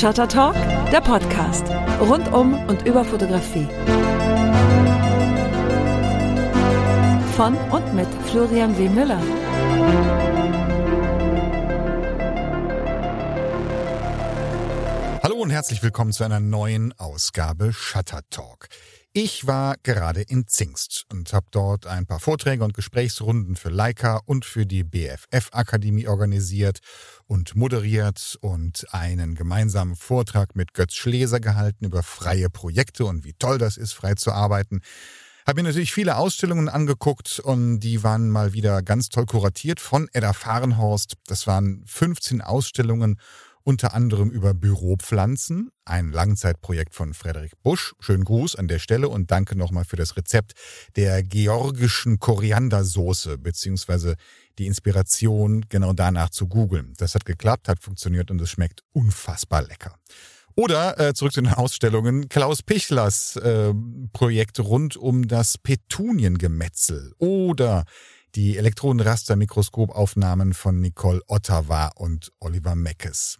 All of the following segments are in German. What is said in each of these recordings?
Shutter Talk, der Podcast. Rund um und über Fotografie. Von und mit Florian W. Müller. Hallo und herzlich willkommen zu einer neuen Ausgabe Shutter Talk. Ich war gerade in Zingst und habe dort ein paar Vorträge und Gesprächsrunden für Leica und für die BFF-Akademie organisiert und moderiert und einen gemeinsamen Vortrag mit Götz Schleser gehalten über freie Projekte und wie toll das ist, frei zu arbeiten. Habe mir natürlich viele Ausstellungen angeguckt und die waren mal wieder ganz toll kuratiert von Edda Fahrenhorst. Das waren 15 Ausstellungen unter anderem über Büropflanzen, ein Langzeitprojekt von Frederik Busch. Schönen Gruß an der Stelle und danke nochmal für das Rezept der georgischen Koriandersoße, beziehungsweise die Inspiration genau danach zu googeln. Das hat geklappt, hat funktioniert und es schmeckt unfassbar lecker. Oder äh, zurück zu den Ausstellungen, Klaus Pichlers äh, Projekt rund um das Petuniengemetzel oder die Elektronenrastermikroskopaufnahmen von Nicole Ottawa und Oliver Meckes.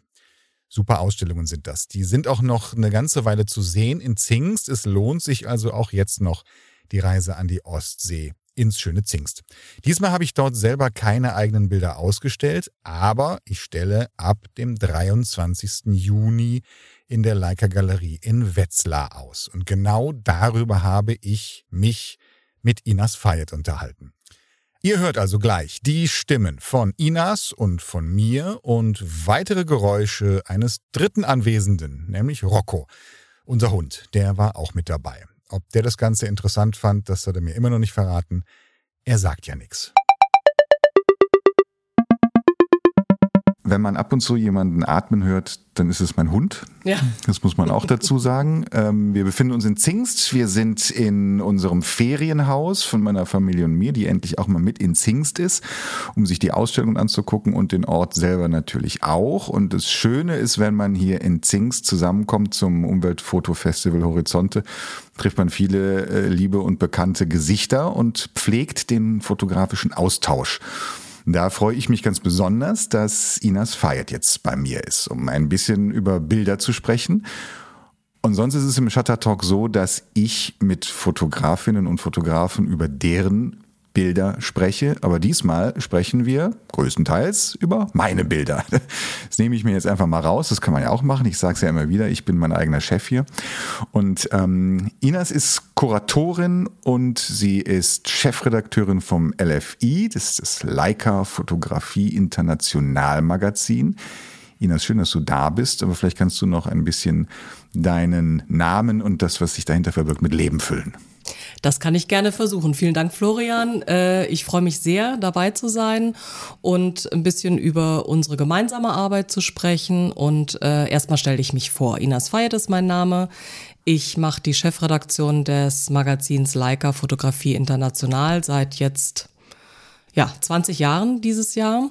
Super Ausstellungen sind das. Die sind auch noch eine ganze Weile zu sehen in Zingst. Es lohnt sich also auch jetzt noch die Reise an die Ostsee ins schöne Zingst. Diesmal habe ich dort selber keine eigenen Bilder ausgestellt, aber ich stelle ab dem 23. Juni in der Leica Galerie in Wetzlar aus. Und genau darüber habe ich mich mit Inas Fayet unterhalten. Ihr hört also gleich die Stimmen von Inas und von mir und weitere Geräusche eines dritten Anwesenden, nämlich Rocco. Unser Hund, der war auch mit dabei. Ob der das Ganze interessant fand, das hat er mir immer noch nicht verraten. Er sagt ja nichts. Wenn man ab und zu jemanden atmen hört, dann ist es mein Hund. Ja. Das muss man auch dazu sagen. Ähm, wir befinden uns in Zingst. Wir sind in unserem Ferienhaus von meiner Familie und mir, die endlich auch mal mit in Zingst ist, um sich die Ausstellung anzugucken und den Ort selber natürlich auch. Und das Schöne ist, wenn man hier in Zingst zusammenkommt zum Umweltfotofestival Horizonte, trifft man viele äh, liebe und bekannte Gesichter und pflegt den fotografischen Austausch. Da freue ich mich ganz besonders, dass Inas Fayet jetzt bei mir ist, um ein bisschen über Bilder zu sprechen. Und sonst ist es im Shutter Talk so, dass ich mit Fotografinnen und Fotografen über deren Bilder spreche, aber diesmal sprechen wir größtenteils über meine Bilder. Das nehme ich mir jetzt einfach mal raus, das kann man ja auch machen. Ich sage es ja immer wieder, ich bin mein eigener Chef hier. Und ähm, Inas ist Kuratorin und sie ist Chefredakteurin vom LFI, das ist das Leica Fotografie International Magazin. Inas, schön, dass du da bist, aber vielleicht kannst du noch ein bisschen deinen Namen und das, was sich dahinter verbirgt, mit Leben füllen. Das kann ich gerne versuchen. Vielen Dank, Florian. Äh, ich freue mich sehr, dabei zu sein und ein bisschen über unsere gemeinsame Arbeit zu sprechen. Und äh, erstmal stelle ich mich vor. Inas Fayet ist mein Name. Ich mache die Chefredaktion des Magazins Leica Fotografie International seit jetzt ja 20 Jahren dieses Jahr.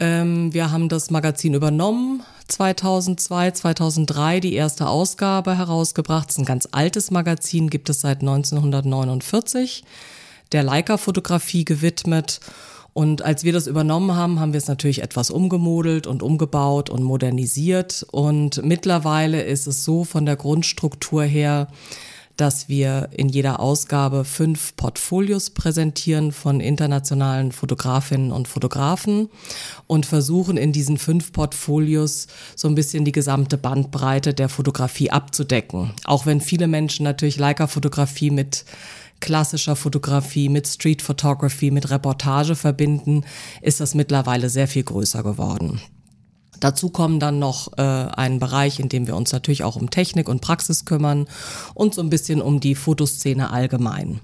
Ähm, wir haben das Magazin übernommen, 2002, 2003 die erste Ausgabe herausgebracht. Es ist ein ganz altes Magazin, gibt es seit 1949, der Leica-Fotografie gewidmet. Und als wir das übernommen haben, haben wir es natürlich etwas umgemodelt und umgebaut und modernisiert. Und mittlerweile ist es so von der Grundstruktur her, dass wir in jeder Ausgabe fünf Portfolios präsentieren von internationalen Fotografinnen und Fotografen und versuchen in diesen fünf Portfolios so ein bisschen die gesamte Bandbreite der Fotografie abzudecken. Auch wenn viele Menschen natürlich Leica-Fotografie mit klassischer Fotografie, mit Street Photography, mit Reportage verbinden, ist das mittlerweile sehr viel größer geworden. Dazu kommen dann noch äh, ein Bereich, in dem wir uns natürlich auch um Technik und Praxis kümmern und so ein bisschen um die Fotoszene allgemein.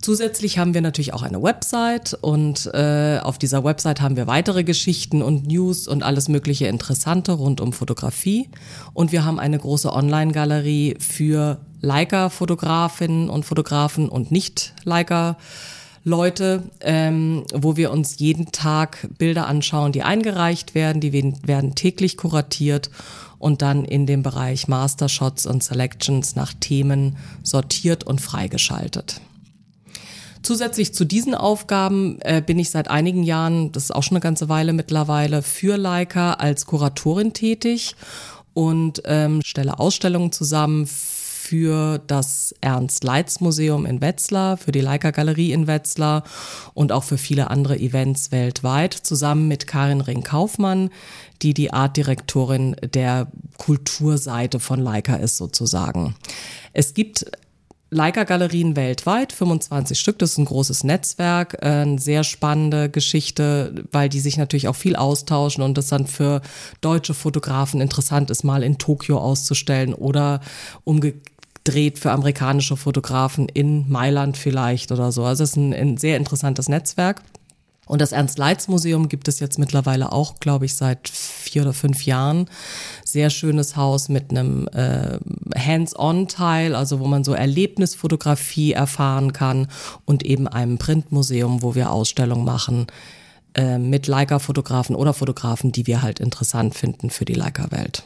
Zusätzlich haben wir natürlich auch eine Website und äh, auf dieser Website haben wir weitere Geschichten und News und alles mögliche Interessante rund um Fotografie. Und wir haben eine große Online-Galerie für Leica-Fotografinnen und Fotografen und Nicht-Leica-Fotografen Leute, ähm, wo wir uns jeden Tag Bilder anschauen, die eingereicht werden, die werden täglich kuratiert und dann in dem Bereich Mastershots und Selections nach Themen sortiert und freigeschaltet. Zusätzlich zu diesen Aufgaben äh, bin ich seit einigen Jahren, das ist auch schon eine ganze Weile mittlerweile, für Leica als Kuratorin tätig und ähm, stelle Ausstellungen zusammen für das Ernst-Leitz-Museum in Wetzlar, für die Leica Galerie in Wetzlar und auch für viele andere Events weltweit, zusammen mit Karin Ring-Kaufmann, die die Artdirektorin der Kulturseite von Leica ist sozusagen. Es gibt Leica-Galerien weltweit, 25 Stück, das ist ein großes Netzwerk, äh, eine sehr spannende Geschichte, weil die sich natürlich auch viel austauschen und das dann für deutsche Fotografen interessant ist, mal in Tokio auszustellen oder umgedreht für amerikanische Fotografen in Mailand vielleicht oder so. Also es ist ein, ein sehr interessantes Netzwerk. Und das Ernst-Leitz-Museum gibt es jetzt mittlerweile auch, glaube ich, seit vier oder fünf Jahren. Sehr schönes Haus mit einem äh, Hands-on-Teil, also wo man so Erlebnisfotografie erfahren kann und eben einem Printmuseum, wo wir Ausstellungen machen äh, mit Leica-Fotografen oder Fotografen, die wir halt interessant finden für die Leica-Welt.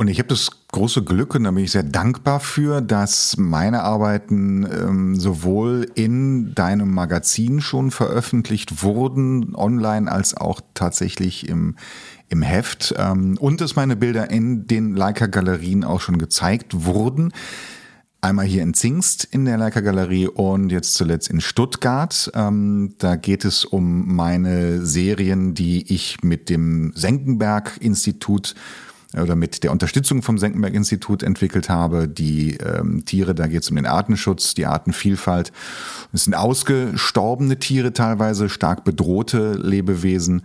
Und ich habe das große Glück und da bin ich sehr dankbar für, dass meine Arbeiten ähm, sowohl in deinem Magazin schon veröffentlicht wurden, online, als auch tatsächlich im, im Heft ähm, und dass meine Bilder in den Leica-Galerien auch schon gezeigt wurden. Einmal hier in Zingst in der Leica Galerie und jetzt zuletzt in Stuttgart. Ähm, da geht es um meine Serien, die ich mit dem Senckenberg Institut oder mit der Unterstützung vom Senckenberg-Institut entwickelt habe. Die ähm, Tiere, da geht es um den Artenschutz, die Artenvielfalt. Es sind ausgestorbene Tiere teilweise, stark bedrohte Lebewesen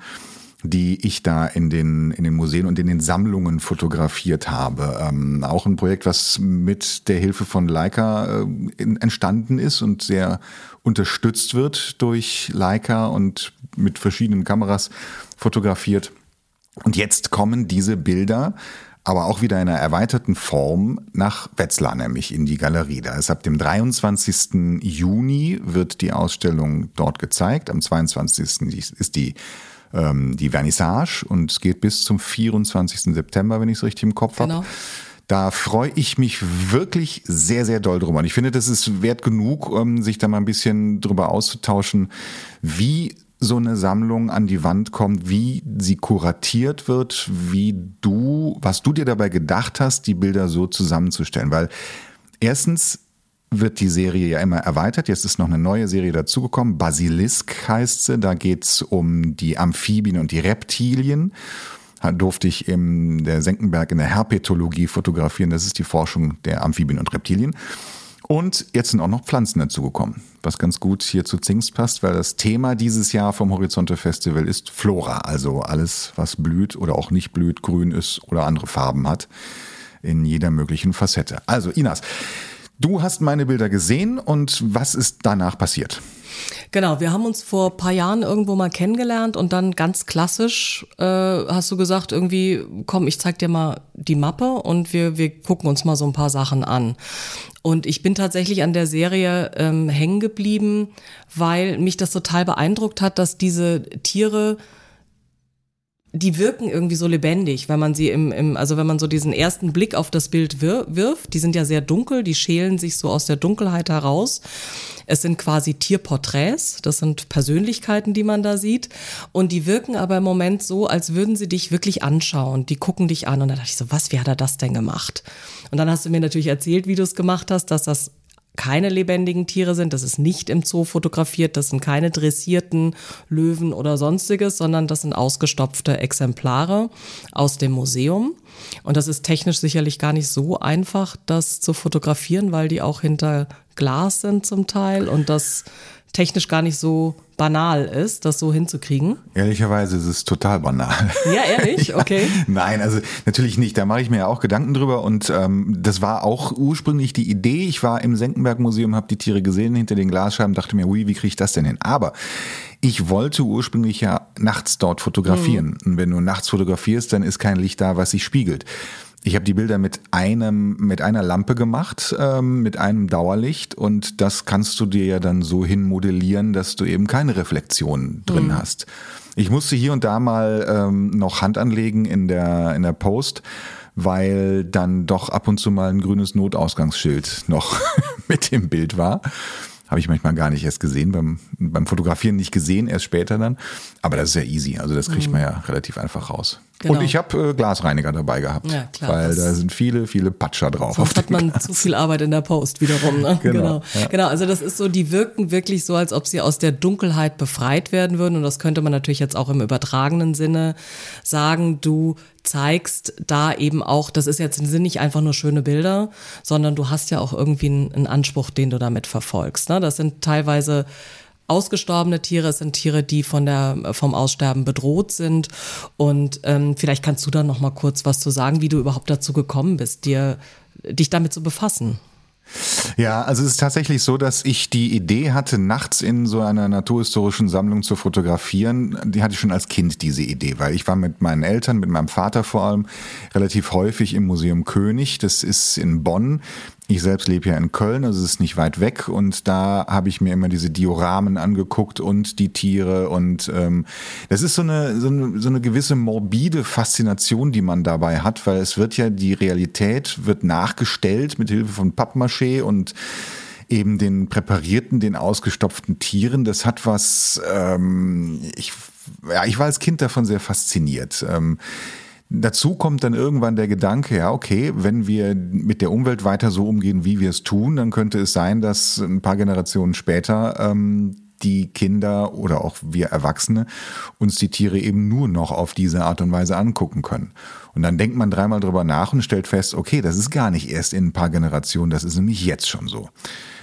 die ich da in den, in den Museen und in den Sammlungen fotografiert habe. Ähm, auch ein Projekt, was mit der Hilfe von Leica äh, entstanden ist und sehr unterstützt wird durch Leica und mit verschiedenen Kameras fotografiert. Und jetzt kommen diese Bilder aber auch wieder in einer erweiterten Form nach Wetzlar, nämlich in die Galerie. Da ist ab dem 23. Juni wird die Ausstellung dort gezeigt. Am 22. ist die, ähm, die Vernissage und es geht bis zum 24. September, wenn ich es richtig im Kopf genau. habe. Da freue ich mich wirklich sehr, sehr doll drüber. Und ich finde, das ist wert genug, um sich da mal ein bisschen drüber auszutauschen, wie so eine Sammlung an die Wand kommt, wie sie kuratiert wird, wie du, was du dir dabei gedacht hast, die Bilder so zusammenzustellen. Weil erstens wird die Serie ja immer erweitert. Jetzt ist noch eine neue Serie dazugekommen. Basilisk heißt sie. Da geht's um die Amphibien und die Reptilien. Da durfte ich in der Senckenberg in der Herpetologie fotografieren. Das ist die Forschung der Amphibien und Reptilien. Und jetzt sind auch noch Pflanzen dazugekommen, was ganz gut hier zu Zingst passt, weil das Thema dieses Jahr vom Horizonte Festival ist Flora, also alles, was blüht oder auch nicht blüht, grün ist oder andere Farben hat, in jeder möglichen Facette. Also Inas, du hast meine Bilder gesehen und was ist danach passiert? Genau, wir haben uns vor paar Jahren irgendwo mal kennengelernt und dann ganz klassisch äh, hast du gesagt, irgendwie, komm, ich zeig dir mal die Mappe und wir, wir gucken uns mal so ein paar Sachen an. Und ich bin tatsächlich an der Serie ähm, hängen geblieben, weil mich das total beeindruckt hat, dass diese Tiere die wirken irgendwie so lebendig, wenn man sie im, im, also wenn man so diesen ersten Blick auf das Bild wir, wirft, die sind ja sehr dunkel, die schälen sich so aus der Dunkelheit heraus. Es sind quasi Tierporträts, das sind Persönlichkeiten, die man da sieht. Und die wirken aber im Moment so, als würden sie dich wirklich anschauen. Die gucken dich an und dann dachte ich so, was, wie hat er das denn gemacht? Und dann hast du mir natürlich erzählt, wie du es gemacht hast, dass das keine lebendigen Tiere sind, das ist nicht im Zoo fotografiert, das sind keine dressierten Löwen oder sonstiges, sondern das sind ausgestopfte Exemplare aus dem Museum. Und das ist technisch sicherlich gar nicht so einfach, das zu fotografieren, weil die auch hinter Glas sind zum Teil und das technisch gar nicht so banal ist, das so hinzukriegen? Ehrlicherweise ist es total banal. Ja, ehrlich? Okay. ja, nein, also natürlich nicht. Da mache ich mir ja auch Gedanken drüber und ähm, das war auch ursprünglich die Idee. Ich war im Senckenberg Museum, habe die Tiere gesehen hinter den Glasscheiben, dachte mir, ui, wie kriege ich das denn hin? Aber ich wollte ursprünglich ja nachts dort fotografieren. Mhm. Und wenn du nachts fotografierst, dann ist kein Licht da, was sich spiegelt. Ich habe die Bilder mit einem mit einer Lampe gemacht, ähm, mit einem Dauerlicht und das kannst du dir ja dann so hin modellieren, dass du eben keine Reflexion drin mhm. hast. Ich musste hier und da mal ähm, noch Hand anlegen in der in der Post, weil dann doch ab und zu mal ein grünes Notausgangsschild noch mit dem Bild war. Habe ich manchmal gar nicht erst gesehen, beim, beim Fotografieren nicht gesehen, erst später dann. Aber das ist ja easy, also das kriegt man mhm. ja relativ einfach raus. Genau. Und ich habe äh, Glasreiniger dabei gehabt, ja, klar, weil da sind viele, viele Patscher drauf. Sonst hat man Glas. zu viel Arbeit in der Post wiederum. Ne? Genau. Genau. Ja. genau, also das ist so, die wirken wirklich so, als ob sie aus der Dunkelheit befreit werden würden. Und das könnte man natürlich jetzt auch im übertragenen Sinne sagen. Du zeigst da eben auch, das ist jetzt sind nicht einfach nur schöne Bilder, sondern du hast ja auch irgendwie einen, einen Anspruch, den du damit verfolgst. Ne? Das sind teilweise ausgestorbene Tiere, es sind Tiere, die von der, vom Aussterben bedroht sind. Und ähm, vielleicht kannst du da noch mal kurz was zu sagen, wie du überhaupt dazu gekommen bist, dir, dich damit zu befassen. Ja, also es ist tatsächlich so, dass ich die Idee hatte, nachts in so einer naturhistorischen Sammlung zu fotografieren. Die hatte ich schon als Kind, diese Idee, weil ich war mit meinen Eltern, mit meinem Vater vor allem, relativ häufig im Museum König. Das ist in Bonn. Ich selbst lebe ja in Köln, also es ist nicht weit weg und da habe ich mir immer diese Dioramen angeguckt und die Tiere und ähm, das ist so eine, so eine so eine gewisse morbide Faszination, die man dabei hat, weil es wird ja die Realität wird nachgestellt mit Hilfe von Pappmaché und eben den präparierten, den ausgestopften Tieren. Das hat was, ähm, ich ja, ich war als Kind davon sehr fasziniert. Ähm, Dazu kommt dann irgendwann der Gedanke, ja, okay, wenn wir mit der Umwelt weiter so umgehen, wie wir es tun, dann könnte es sein, dass ein paar Generationen später ähm, die Kinder oder auch wir Erwachsene uns die Tiere eben nur noch auf diese Art und Weise angucken können. Und dann denkt man dreimal drüber nach und stellt fest, okay, das ist gar nicht erst in ein paar Generationen, das ist nämlich jetzt schon so.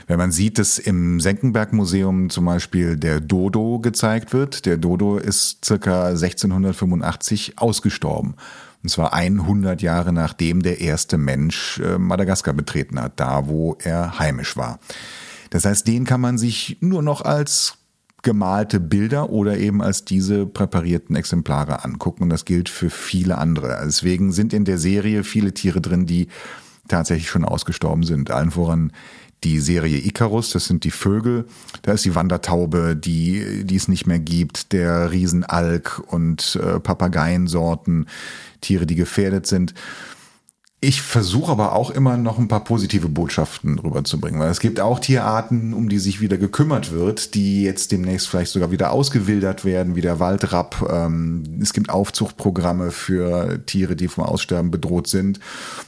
Wenn man sieht, dass im Senckenberg-Museum zum Beispiel der Dodo gezeigt wird, der Dodo ist circa 1685 ausgestorben. Und zwar 100 Jahre nachdem der erste Mensch äh, Madagaskar betreten hat, da wo er heimisch war. Das heißt, den kann man sich nur noch als gemalte Bilder oder eben als diese präparierten Exemplare angucken. Und das gilt für viele andere. Deswegen sind in der Serie viele Tiere drin, die tatsächlich schon ausgestorben sind. Allen voran die Serie Icarus, das sind die Vögel. Da ist die Wandertaube, die, die es nicht mehr gibt, der Riesenalk und äh, Papageiensorten, Tiere, die gefährdet sind. Ich versuche aber auch immer noch ein paar positive Botschaften rüberzubringen, weil es gibt auch Tierarten, um die sich wieder gekümmert wird, die jetzt demnächst vielleicht sogar wieder ausgewildert werden, wie der Waldrapp. Ähm, es gibt Aufzuchtprogramme für Tiere, die vom Aussterben bedroht sind.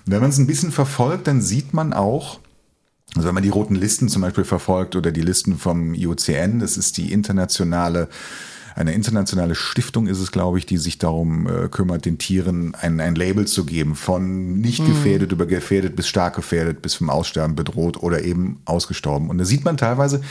wenn man es ein bisschen verfolgt, dann sieht man auch, also wenn man die roten Listen zum Beispiel verfolgt oder die Listen vom IUCN, das ist die internationale eine internationale Stiftung ist es, glaube ich, die sich darum äh, kümmert, den Tieren ein, ein Label zu geben, von nicht mhm. gefährdet mhm. über gefährdet bis stark gefährdet bis vom Aussterben bedroht oder eben ausgestorben. Und da sieht man teilweise,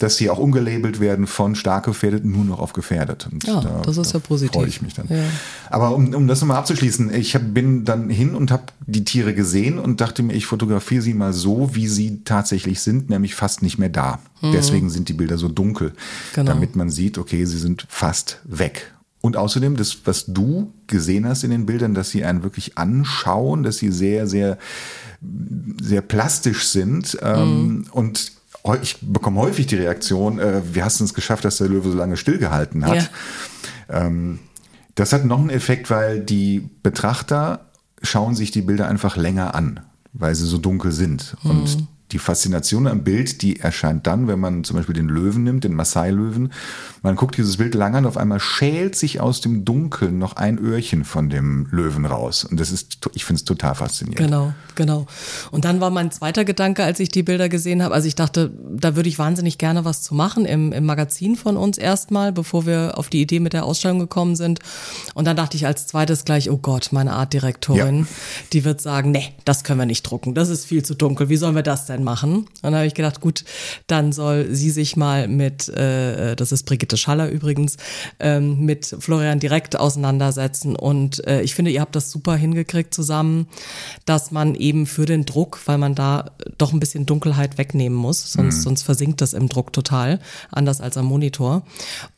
dass sie auch umgelabelt werden von stark gefährdet nur noch auf gefährdet. Und ja, da, das ist ja positiv. Freue ich mich dann. Ja. Aber um, um das nochmal abzuschließen, ich hab, bin dann hin und habe die Tiere gesehen und dachte mir, ich fotografiere sie mal so, wie sie tatsächlich sind, nämlich fast nicht mehr da. Mhm. Deswegen sind die Bilder so dunkel, genau. damit man sieht, okay, sie sind fast weg. Und außerdem, das, was du gesehen hast in den Bildern, dass sie einen wirklich anschauen, dass sie sehr, sehr, sehr plastisch sind ähm, mhm. und ich bekomme häufig die Reaktion, äh, wie hast du es geschafft, dass der Löwe so lange stillgehalten hat? Ja. Ähm, das hat noch einen Effekt, weil die Betrachter schauen sich die Bilder einfach länger an, weil sie so dunkel sind. Mhm. Und die Faszination am Bild, die erscheint dann, wenn man zum Beispiel den Löwen nimmt, den Maasai-Löwen. Man guckt dieses Bild lang an, auf einmal schält sich aus dem Dunkeln noch ein Öhrchen von dem Löwen raus. Und das ist, ich finde es total faszinierend. Genau, genau. Und dann war mein zweiter Gedanke, als ich die Bilder gesehen habe, also ich dachte, da würde ich wahnsinnig gerne was zu machen im, im Magazin von uns erstmal, bevor wir auf die Idee mit der Ausstellung gekommen sind. Und dann dachte ich als zweites gleich, oh Gott, meine Artdirektorin, ja. die wird sagen, nee, das können wir nicht drucken, das ist viel zu dunkel, wie sollen wir das denn machen? Und dann habe ich gedacht, gut, dann soll sie sich mal mit, äh, das ist Brigitte Schaller übrigens, ähm, mit Florian direkt auseinandersetzen. Und äh, ich finde, ihr habt das super hingekriegt zusammen, dass man eben für den Druck, weil man da doch ein bisschen Dunkelheit wegnehmen muss, sonst, mhm. sonst versinkt das im Druck total, anders als am Monitor.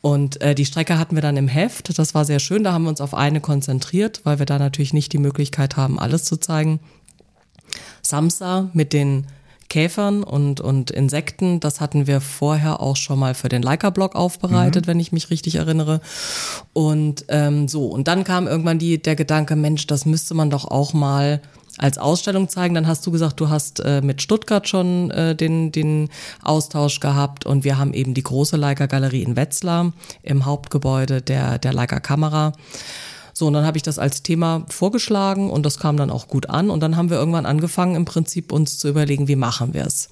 Und äh, die Strecke hatten wir dann im Heft, das war sehr schön, da haben wir uns auf eine konzentriert, weil wir da natürlich nicht die Möglichkeit haben, alles zu zeigen. Samsa mit den Käfern und, und Insekten. Das hatten wir vorher auch schon mal für den Leica-Blog aufbereitet, mhm. wenn ich mich richtig erinnere. Und ähm, so, und dann kam irgendwann die, der Gedanke, Mensch, das müsste man doch auch mal als Ausstellung zeigen. Dann hast du gesagt, du hast äh, mit Stuttgart schon äh, den, den Austausch gehabt und wir haben eben die große Leica-Galerie in Wetzlar im Hauptgebäude der, der Leica-Kamera. So, und dann habe ich das als Thema vorgeschlagen und das kam dann auch gut an. Und dann haben wir irgendwann angefangen, im Prinzip uns zu überlegen, wie machen wir es.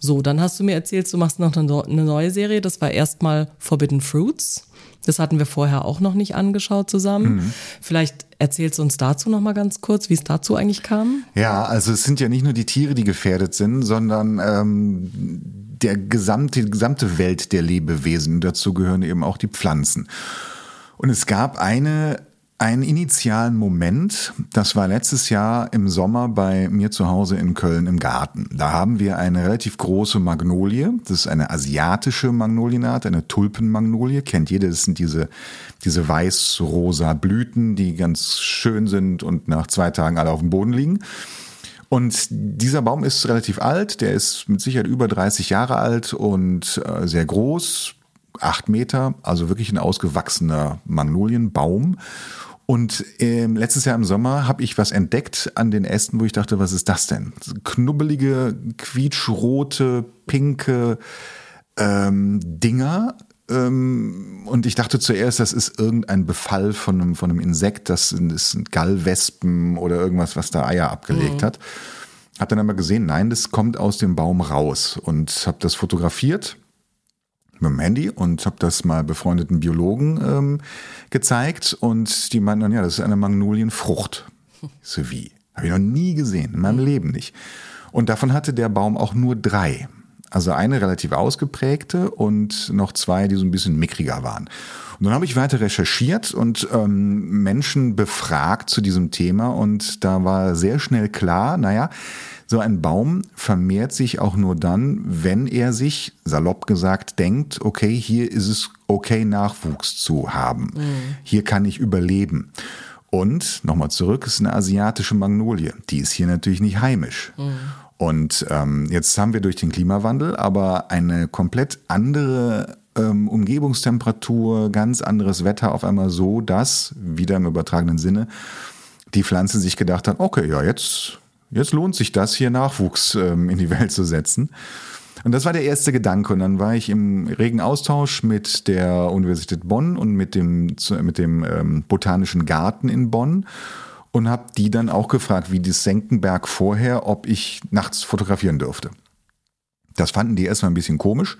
So, dann hast du mir erzählt, du machst noch eine neue Serie. Das war erstmal Forbidden Fruits. Das hatten wir vorher auch noch nicht angeschaut zusammen. Mhm. Vielleicht erzählst du uns dazu noch mal ganz kurz, wie es dazu eigentlich kam. Ja, also es sind ja nicht nur die Tiere, die gefährdet sind, sondern ähm, der gesamte, die gesamte Welt der Lebewesen. Dazu gehören eben auch die Pflanzen. Und es gab eine einen initialen Moment, das war letztes Jahr im Sommer bei mir zu Hause in Köln im Garten. Da haben wir eine relativ große Magnolie, das ist eine asiatische Magnolienart, eine Tulpenmagnolie, kennt jeder, das sind diese, diese weiß-rosa Blüten, die ganz schön sind und nach zwei Tagen alle auf dem Boden liegen. Und dieser Baum ist relativ alt, der ist mit Sicherheit über 30 Jahre alt und äh, sehr groß, acht Meter, also wirklich ein ausgewachsener Magnolienbaum. Und ähm, letztes Jahr im Sommer habe ich was entdeckt an den Ästen, wo ich dachte, was ist das denn? Knubbelige, quietschrote, pinke ähm, Dinger. Ähm, und ich dachte zuerst, das ist irgendein Befall von einem, von einem Insekt, das sind, das sind Gallwespen oder irgendwas, was da Eier abgelegt mhm. hat. Hab dann aber gesehen, nein, das kommt aus dem Baum raus und habe das fotografiert mit dem Handy und habe das mal befreundeten Biologen ähm, gezeigt und die meinten dann, ja, das ist eine Magnolienfrucht. so wie? Habe ich noch nie gesehen, in meinem Leben nicht. Und davon hatte der Baum auch nur drei. Also eine relativ ausgeprägte und noch zwei, die so ein bisschen mickriger waren. Und dann habe ich weiter recherchiert und ähm, Menschen befragt zu diesem Thema und da war sehr schnell klar, naja, so ein Baum vermehrt sich auch nur dann, wenn er sich, salopp gesagt, denkt, okay, hier ist es okay, Nachwuchs zu haben. Mhm. Hier kann ich überleben. Und nochmal zurück, es ist eine asiatische Magnolie. Die ist hier natürlich nicht heimisch. Mhm. Und ähm, jetzt haben wir durch den Klimawandel aber eine komplett andere ähm, Umgebungstemperatur, ganz anderes Wetter auf einmal so, dass, wieder im übertragenen Sinne, die Pflanze sich gedacht hat, okay, ja, jetzt jetzt lohnt sich das, hier Nachwuchs ähm, in die Welt zu setzen. Und das war der erste Gedanke. Und dann war ich im regen Austausch mit der Universität Bonn und mit dem, mit dem ähm, Botanischen Garten in Bonn und habe die dann auch gefragt, wie das Senckenberg vorher, ob ich nachts fotografieren dürfte. Das fanden die erstmal ein bisschen komisch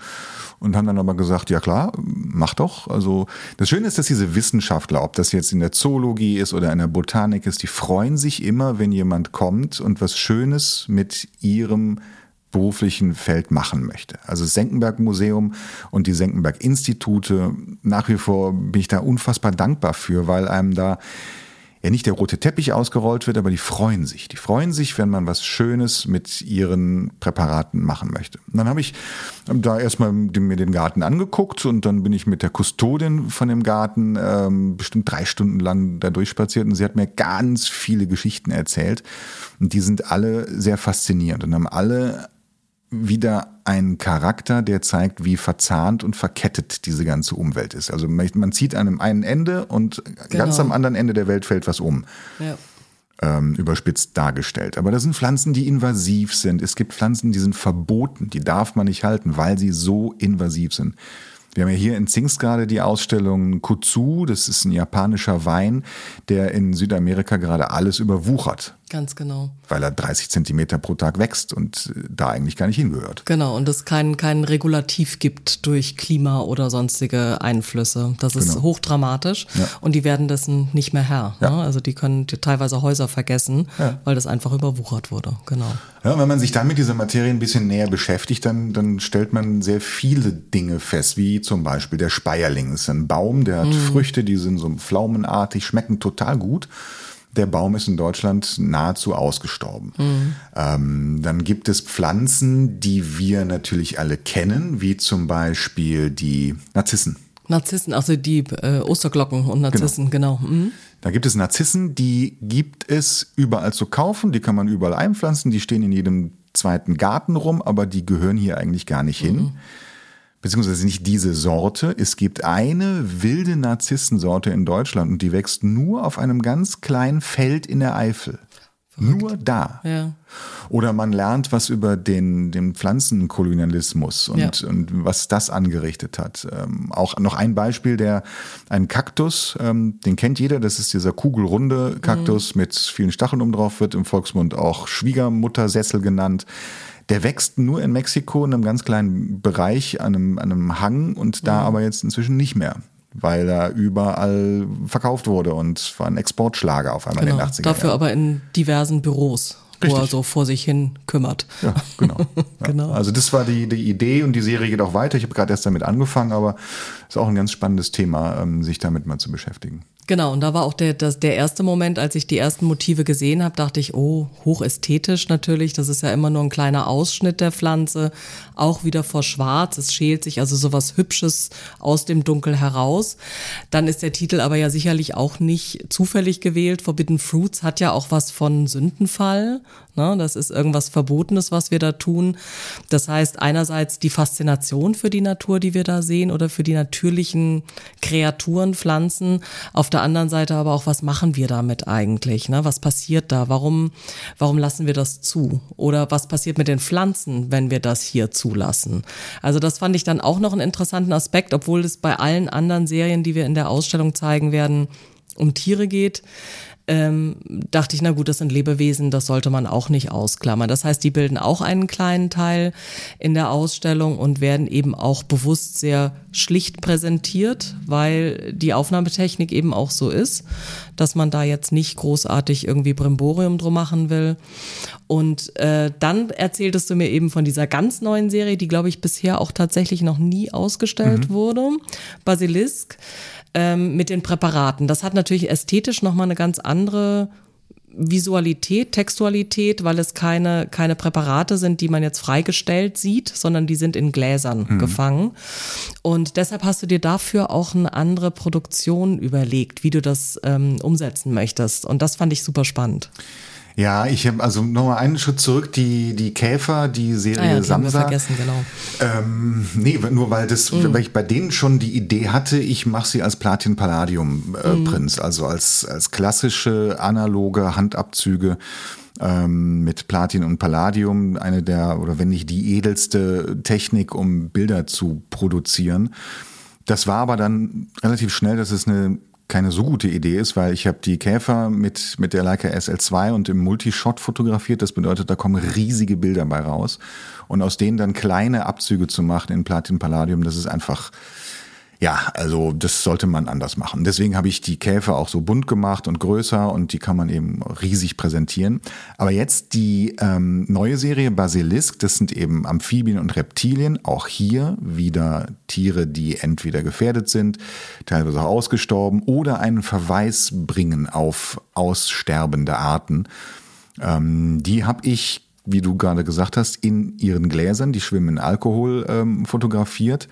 und haben dann aber gesagt, ja klar, mach doch. Also das Schöne ist, dass diese Wissenschaftler, ob das jetzt in der Zoologie ist oder in der Botanik ist, die freuen sich immer, wenn jemand kommt und was Schönes mit ihrem beruflichen Feld machen möchte. Also das Senckenberg Museum und die Senckenberg Institute, nach wie vor bin ich da unfassbar dankbar für, weil einem da ja nicht der rote Teppich ausgerollt wird, aber die freuen sich. Die freuen sich, wenn man was Schönes mit ihren Präparaten machen möchte. Und dann habe ich da erstmal mir den Garten angeguckt und dann bin ich mit der Kustodin von dem Garten ähm, bestimmt drei Stunden lang da durchspaziert und sie hat mir ganz viele Geschichten erzählt und die sind alle sehr faszinierend und haben alle wieder ein Charakter, der zeigt, wie verzahnt und verkettet diese ganze Umwelt ist. Also man zieht an einem einen Ende und genau. ganz am anderen Ende der Welt fällt was um. Ja. Ähm, überspitzt dargestellt. Aber das sind Pflanzen, die invasiv sind. Es gibt Pflanzen, die sind verboten, die darf man nicht halten, weil sie so invasiv sind. Wir haben ja hier in Zingst gerade die Ausstellung Kutsu, das ist ein japanischer Wein, der in Südamerika gerade alles überwuchert. Ganz genau. Weil er 30 Zentimeter pro Tag wächst und äh, da eigentlich gar nicht hingehört. Genau, und es kein, kein Regulativ gibt durch Klima oder sonstige Einflüsse. Das ist genau. hochdramatisch ja. und die werden dessen nicht mehr Herr. Ja. Ne? Also die können teilweise Häuser vergessen, ja. weil das einfach überwuchert wurde. Genau. Ja, wenn man sich dann mit dieser Materie ein bisschen näher beschäftigt, dann, dann stellt man sehr viele Dinge fest, wie zum Beispiel der Speierling. Das ist ein Baum, der hat mhm. Früchte, die sind so pflaumenartig, schmecken total gut der Baum ist in Deutschland nahezu ausgestorben. Mhm. Ähm, dann gibt es Pflanzen, die wir natürlich alle kennen, wie zum Beispiel die Narzissen. Narzissen, also die äh, Osterglocken und Narzissen, genau. genau. Mhm. Da gibt es Narzissen, die gibt es überall zu kaufen, die kann man überall einpflanzen, die stehen in jedem zweiten Garten rum, aber die gehören hier eigentlich gar nicht hin. Mhm beziehungsweise nicht diese Sorte. Es gibt eine wilde Narzissensorte in Deutschland und die wächst nur auf einem ganz kleinen Feld in der Eifel. Verrückt. Nur da. Ja. Oder man lernt was über den, den Pflanzenkolonialismus und, ja. und was das angerichtet hat. Ähm, auch noch ein Beispiel, der ein Kaktus, ähm, den kennt jeder, das ist dieser kugelrunde Kaktus mhm. mit vielen Stacheln um drauf, wird im Volksmund auch Schwiegermuttersessel genannt. Der wächst nur in Mexiko in einem ganz kleinen Bereich, an einem, an einem Hang und da mhm. aber jetzt inzwischen nicht mehr weil er überall verkauft wurde und war ein Exportschlager auf einmal genau, in den 80er Jahren. Dafür aber in diversen Büros. Richtig. wo er so vor sich hin kümmert. Ja, genau. Ja. genau. Also das war die, die Idee und die Serie geht auch weiter. Ich habe gerade erst damit angefangen, aber ist auch ein ganz spannendes Thema, ähm, sich damit mal zu beschäftigen. Genau, und da war auch der, das, der erste Moment, als ich die ersten Motive gesehen habe, dachte ich, oh, hochästhetisch natürlich. Das ist ja immer nur ein kleiner Ausschnitt der Pflanze, auch wieder vor Schwarz. Es schält sich also sowas Hübsches aus dem Dunkel heraus. Dann ist der Titel aber ja sicherlich auch nicht zufällig gewählt. Forbidden Fruits hat ja auch was von Sündenfall. Ne? Das ist irgendwas Verbotenes, was wir da tun. Das heißt, einerseits die Faszination für die Natur, die wir da sehen oder für die natürlichen Kreaturen, Pflanzen. Auf der anderen Seite aber auch, was machen wir damit eigentlich? Ne? Was passiert da? Warum, warum lassen wir das zu? Oder was passiert mit den Pflanzen, wenn wir das hier zulassen? Also das fand ich dann auch noch einen interessanten Aspekt, obwohl es bei allen anderen Serien, die wir in der Ausstellung zeigen werden, um Tiere geht ähm, dachte ich, na gut, das sind Lebewesen, das sollte man auch nicht ausklammern. Das heißt, die bilden auch einen kleinen Teil in der Ausstellung und werden eben auch bewusst sehr schlicht präsentiert, weil die Aufnahmetechnik eben auch so ist, dass man da jetzt nicht großartig irgendwie Brimborium drum machen will. Und äh, dann erzähltest du mir eben von dieser ganz neuen Serie, die, glaube ich, bisher auch tatsächlich noch nie ausgestellt mhm. wurde, Basilisk ähm, mit den Präparaten. Das hat natürlich ästhetisch nochmal eine ganz andere Visualität, Textualität, weil es keine, keine Präparate sind, die man jetzt freigestellt sieht, sondern die sind in Gläsern mhm. gefangen. Und deshalb hast du dir dafür auch eine andere Produktion überlegt, wie du das ähm, umsetzen möchtest. Und das fand ich super spannend. Ja, ich habe also nochmal einen Schritt zurück, die, die Käfer, die Serie ah ja, okay, Samsa. vergessen, genau. Ähm, nee, nur weil das, mm. weil ich bei denen schon die Idee hatte, ich mache sie als Platin Palladium äh. Prinz, also als, als klassische analoge Handabzüge ähm, mit Platin und Palladium, eine der, oder wenn nicht die edelste Technik, um Bilder zu produzieren. Das war aber dann relativ schnell, dass es eine keine so gute Idee ist, weil ich habe die Käfer mit, mit der Leica SL2 und im Multishot fotografiert. Das bedeutet, da kommen riesige Bilder bei raus. Und aus denen dann kleine Abzüge zu machen in Platin Palladium, das ist einfach ja, also das sollte man anders machen. Deswegen habe ich die Käfer auch so bunt gemacht und größer und die kann man eben riesig präsentieren. Aber jetzt die ähm, neue Serie Basilisk, das sind eben Amphibien und Reptilien. Auch hier wieder Tiere, die entweder gefährdet sind, teilweise auch ausgestorben oder einen Verweis bringen auf aussterbende Arten. Ähm, die habe ich wie du gerade gesagt hast, in ihren Gläsern, die schwimmen in Alkohol, ähm, fotografiert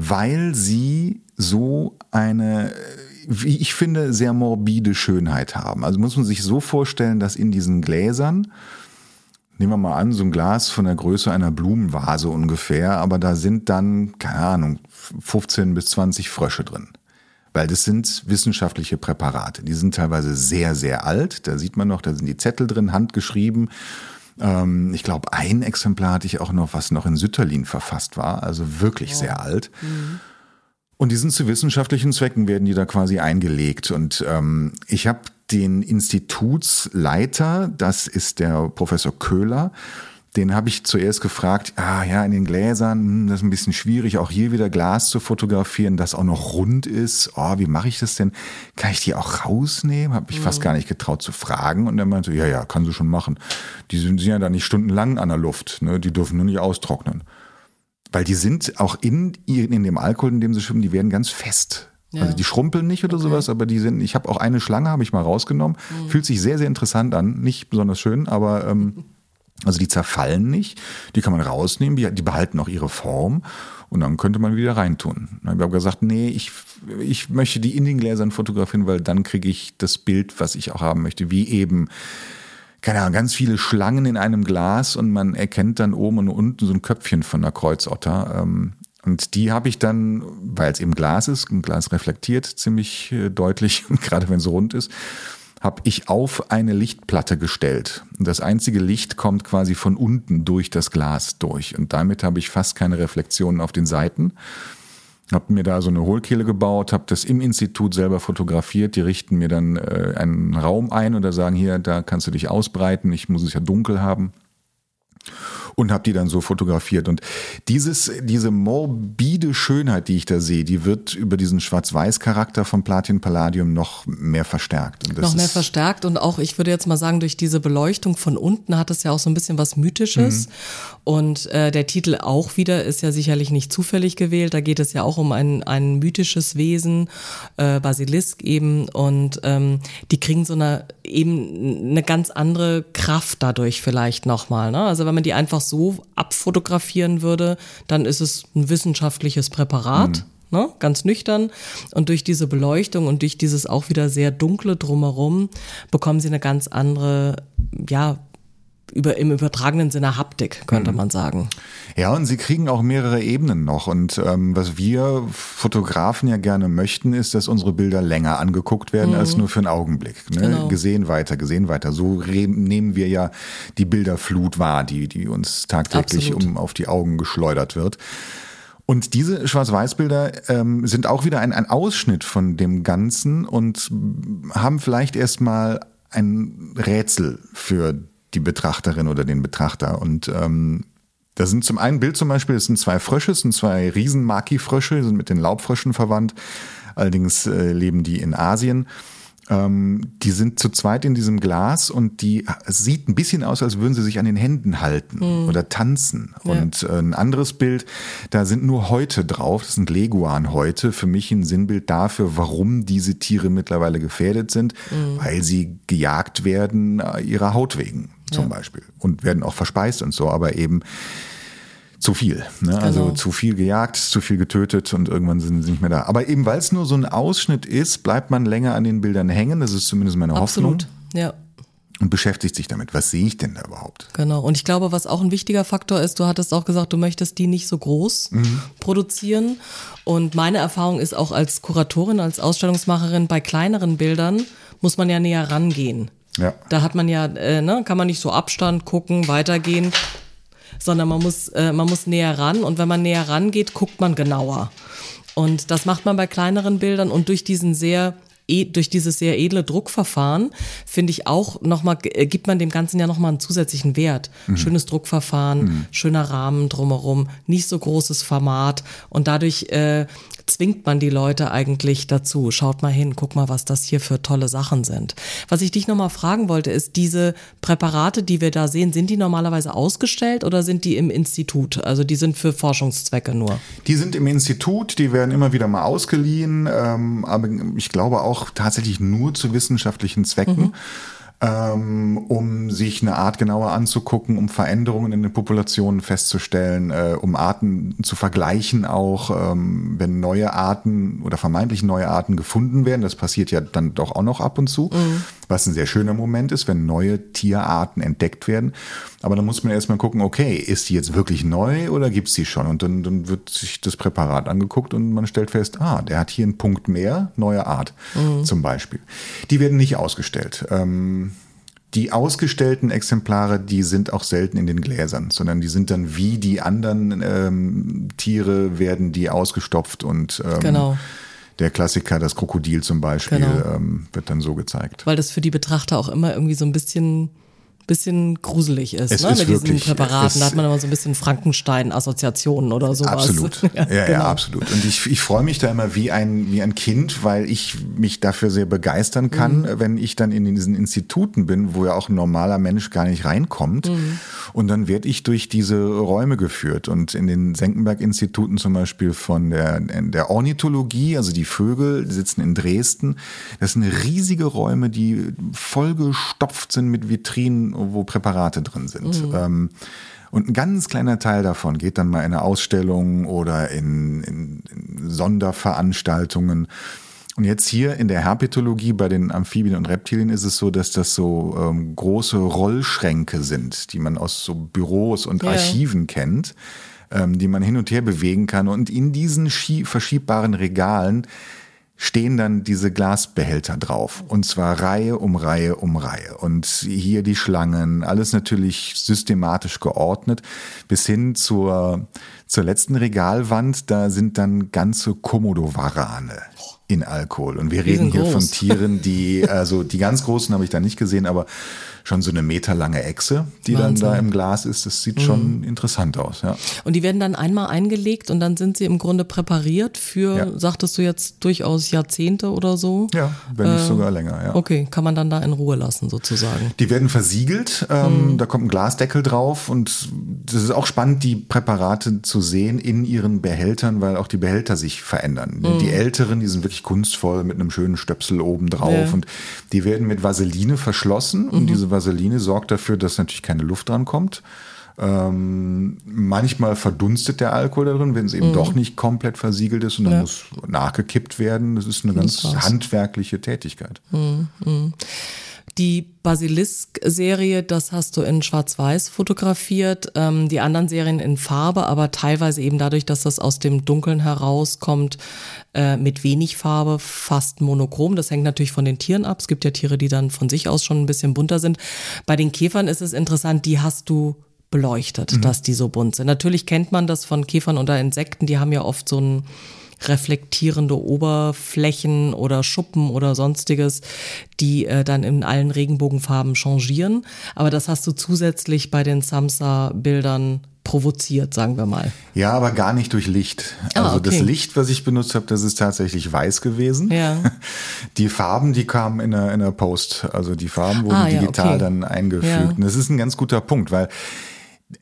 weil sie so eine, wie ich finde, sehr morbide Schönheit haben. Also muss man sich so vorstellen, dass in diesen Gläsern, nehmen wir mal an, so ein Glas von der Größe einer Blumenvase ungefähr, aber da sind dann, keine Ahnung, 15 bis 20 Frösche drin. Weil das sind wissenschaftliche Präparate. Die sind teilweise sehr, sehr alt. Da sieht man noch, da sind die Zettel drin, handgeschrieben. Ähm, ich glaube, ein Exemplar hatte ich auch noch, was noch in Sütterlin verfasst war, also wirklich oh. sehr alt. Mhm. Und die sind zu wissenschaftlichen Zwecken, werden die da quasi eingelegt. Und ähm, ich habe den Institutsleiter, das ist der Professor Köhler, den habe ich zuerst gefragt, ah ja, in den Gläsern, hm, das ist ein bisschen schwierig, auch hier wieder Glas zu fotografieren, das auch noch rund ist. Oh, wie mache ich das denn? Kann ich die auch rausnehmen? Habe ich mhm. fast gar nicht getraut zu fragen. Und er meinte, ja, ja, kann sie schon machen. Die sind, sind ja da nicht stundenlang an der Luft, ne? die dürfen nur nicht austrocknen. Weil die sind auch in, in dem Alkohol, in dem sie schwimmen, die werden ganz fest. Ja. Also die schrumpeln nicht oder okay. sowas, aber die sind, ich habe auch eine Schlange, habe ich mal rausgenommen. Mhm. Fühlt sich sehr, sehr interessant an. Nicht besonders schön, aber ähm, Also die zerfallen nicht, die kann man rausnehmen, die behalten auch ihre Form und dann könnte man wieder reintun. Ich habe gesagt, nee, ich, ich möchte die in den Gläsern fotografieren, weil dann kriege ich das Bild, was ich auch haben möchte, wie eben keine Ahnung, ganz viele Schlangen in einem Glas und man erkennt dann oben und unten so ein Köpfchen von einer Kreuzotter. Ähm, und die habe ich dann, weil es eben Glas ist, ein Glas reflektiert ziemlich äh, deutlich, gerade wenn es rund ist, habe ich auf eine Lichtplatte gestellt. Das einzige Licht kommt quasi von unten durch das Glas durch. Und damit habe ich fast keine Reflexionen auf den Seiten. Habe mir da so eine Hohlkehle gebaut, habe das im Institut selber fotografiert. Die richten mir dann äh, einen Raum ein oder sagen, hier, da kannst du dich ausbreiten. Ich muss es ja dunkel haben und habe die dann so fotografiert. Und dieses, diese morbide Schönheit, die ich da sehe, die wird über diesen Schwarz-Weiß-Charakter von Platin Palladium noch mehr verstärkt. noch mehr verstärkt und auch, ich würde jetzt mal sagen, durch diese Beleuchtung von unten hat es ja auch so ein bisschen was Mythisches. Mhm. Und äh, der Titel auch wieder ist ja sicherlich nicht zufällig gewählt. Da geht es ja auch um ein, ein mythisches Wesen, äh, Basilisk eben. Und ähm, die kriegen so eine eben eine ganz andere Kraft dadurch vielleicht nochmal. Ne? Also wenn man die einfach so abfotografieren würde, dann ist es ein wissenschaftliches Präparat. Mhm. Ne? Ganz nüchtern. Und durch diese Beleuchtung und durch dieses auch wieder sehr dunkle drumherum bekommen sie eine ganz andere, ja, über, im übertragenen Sinne Haptik, könnte mhm. man sagen. Ja, und sie kriegen auch mehrere Ebenen noch. Und ähm, was wir Fotografen ja gerne möchten, ist, dass unsere Bilder länger angeguckt werden mhm. als nur für einen Augenblick. Ne? Genau. Gesehen weiter, gesehen weiter. So nehmen wir ja die Bilderflut wahr, die, die uns tagtäglich um auf die Augen geschleudert wird. Und diese Schwarz-Weiß-Bilder ähm, sind auch wieder ein, ein Ausschnitt von dem Ganzen und haben vielleicht erstmal ein Rätsel für die Betrachterin oder den Betrachter. Und ähm, da sind zum einen Bild zum Beispiel, es sind zwei Frösche, es sind zwei Riesen-Maki-Frösche, sind mit den Laubfröschen verwandt. Allerdings äh, leben die in Asien. Ähm, die sind zu zweit in diesem Glas und die es sieht ein bisschen aus, als würden sie sich an den Händen halten mhm. oder tanzen. Ja. Und äh, ein anderes Bild, da sind nur Häute drauf, das sind Leguan-Häute, für mich ein Sinnbild dafür, warum diese Tiere mittlerweile gefährdet sind, mhm. weil sie gejagt werden äh, ihrer Haut wegen zum ja. Beispiel und werden auch verspeist und so, aber eben zu viel. Ne? Also genau. zu viel gejagt, zu viel getötet und irgendwann sind sie nicht mehr da. Aber eben weil es nur so ein Ausschnitt ist, bleibt man länger an den Bildern hängen. Das ist zumindest meine Absolut. Hoffnung. Ja. Und beschäftigt sich damit. Was sehe ich denn da überhaupt? Genau. Und ich glaube, was auch ein wichtiger Faktor ist, du hattest auch gesagt, du möchtest die nicht so groß mhm. produzieren. Und meine Erfahrung ist auch als Kuratorin, als Ausstellungsmacherin, bei kleineren Bildern muss man ja näher rangehen. Ja. Da hat man ja, äh, ne, kann man nicht so Abstand gucken, weitergehen sondern man muss, äh, man muss näher ran und wenn man näher rangeht, guckt man genauer. Und das macht man bei kleineren Bildern und durch diesen sehr durch dieses sehr edle Druckverfahren finde ich auch nochmal, äh, gibt man dem Ganzen ja nochmal einen zusätzlichen Wert. Mhm. Schönes Druckverfahren, mhm. schöner Rahmen drumherum, nicht so großes Format und dadurch äh, zwingt man die Leute eigentlich dazu. Schaut mal hin, guck mal, was das hier für tolle Sachen sind. Was ich dich nochmal fragen wollte, ist, diese Präparate, die wir da sehen, sind die normalerweise ausgestellt oder sind die im Institut? Also die sind für Forschungszwecke nur? Die sind im Institut, die werden immer wieder mal ausgeliehen, ähm, aber ich glaube auch tatsächlich nur zu wissenschaftlichen Zwecken. Mhm ähm, um sich eine Art genauer anzugucken, um Veränderungen in den Populationen festzustellen, äh, um Arten zu vergleichen, auch ähm, wenn neue Arten oder vermeintlich neue Arten gefunden werden. Das passiert ja dann doch auch noch ab und zu, mhm. was ein sehr schöner Moment ist, wenn neue Tierarten entdeckt werden. Aber dann muss man erstmal gucken, okay, ist die jetzt wirklich neu oder gibt's die schon? Und dann, dann wird sich das Präparat angeguckt und man stellt fest, ah, der hat hier einen Punkt mehr, neue Art mhm. zum Beispiel. Die werden nicht ausgestellt. Ähm, die ausgestellten Exemplare, die sind auch selten in den Gläsern, sondern die sind dann wie die anderen ähm, Tiere, werden die ausgestopft und ähm, genau. der Klassiker, das Krokodil zum Beispiel, genau. ähm, wird dann so gezeigt. Weil das für die Betrachter auch immer irgendwie so ein bisschen bisschen gruselig ist, es ne? Ist mit wirklich, diesen Präparaten. Da hat man immer so ein bisschen Frankenstein-Assoziationen oder sowas. Absolut. ja, ja, genau. ja, absolut. Und ich, ich freue mich da immer wie ein, wie ein Kind, weil ich mich dafür sehr begeistern kann, mhm. wenn ich dann in diesen Instituten bin, wo ja auch ein normaler Mensch gar nicht reinkommt. Mhm. Und dann werde ich durch diese Räume geführt. Und in den Senckenberg-Instituten zum Beispiel von der, der Ornithologie, also die Vögel, die sitzen in Dresden. Das sind riesige Räume, die vollgestopft sind mit Vitrinen wo Präparate drin sind. Mhm. Ähm, und ein ganz kleiner Teil davon geht dann mal in eine Ausstellung oder in, in, in Sonderveranstaltungen. Und jetzt hier in der Herpetologie bei den Amphibien und Reptilien ist es so, dass das so ähm, große Rollschränke sind, die man aus so Büros und ja. Archiven kennt, ähm, die man hin und her bewegen kann. Und in diesen verschiebbaren Regalen stehen dann diese Glasbehälter drauf. Und zwar Reihe um Reihe um Reihe. Und hier die Schlangen, alles natürlich systematisch geordnet, bis hin zur, zur letzten Regalwand, da sind dann ganze Komodo-Warane in Alkohol. Und wir reden hier von Tieren, die, also die ganz großen habe ich da nicht gesehen, aber schon so eine meterlange Echse, die Wahnsinn. dann da im Glas ist. Das sieht mhm. schon interessant aus, ja. Und die werden dann einmal eingelegt und dann sind sie im Grunde präpariert für, ja. sagtest du jetzt, durchaus Jahrzehnte oder so? Ja, wenn nicht äh, sogar länger, ja. Okay, kann man dann da in Ruhe lassen sozusagen. Die werden versiegelt, ähm, mhm. da kommt ein Glasdeckel drauf und das ist auch spannend, die Präparate zu sehen in ihren Behältern, weil auch die Behälter sich verändern. Mhm. Die älteren, die sind wirklich kunstvoll mit einem schönen Stöpsel oben drauf ja. und die werden mit Vaseline verschlossen und mhm. diese Vaseline sorgt dafür, dass natürlich keine Luft dran kommt. Ähm, manchmal verdunstet der Alkohol darin, wenn es eben mm. doch nicht komplett versiegelt ist und dann ja. muss nachgekippt werden. Das ist eine ganz handwerkliche Tätigkeit. Mm, Die Basilisk-Serie, das hast du in Schwarz-Weiß fotografiert. Ähm, die anderen Serien in Farbe, aber teilweise eben dadurch, dass das aus dem Dunkeln herauskommt, äh, mit wenig Farbe, fast monochrom. Das hängt natürlich von den Tieren ab. Es gibt ja Tiere, die dann von sich aus schon ein bisschen bunter sind. Bei den Käfern ist es interessant, die hast du beleuchtet, mhm. dass die so bunt sind. Natürlich kennt man das von Käfern oder Insekten, die haben ja oft so ein reflektierende Oberflächen oder Schuppen oder sonstiges, die äh, dann in allen Regenbogenfarben changieren. Aber das hast du zusätzlich bei den Samsa-Bildern provoziert, sagen wir mal. Ja, aber gar nicht durch Licht. Ah, also okay. das Licht, was ich benutzt habe, das ist tatsächlich weiß gewesen. Ja. Die Farben, die kamen in der, in der Post. Also die Farben wurden ah, ja, digital okay. dann eingefügt. Ja. Und das ist ein ganz guter Punkt, weil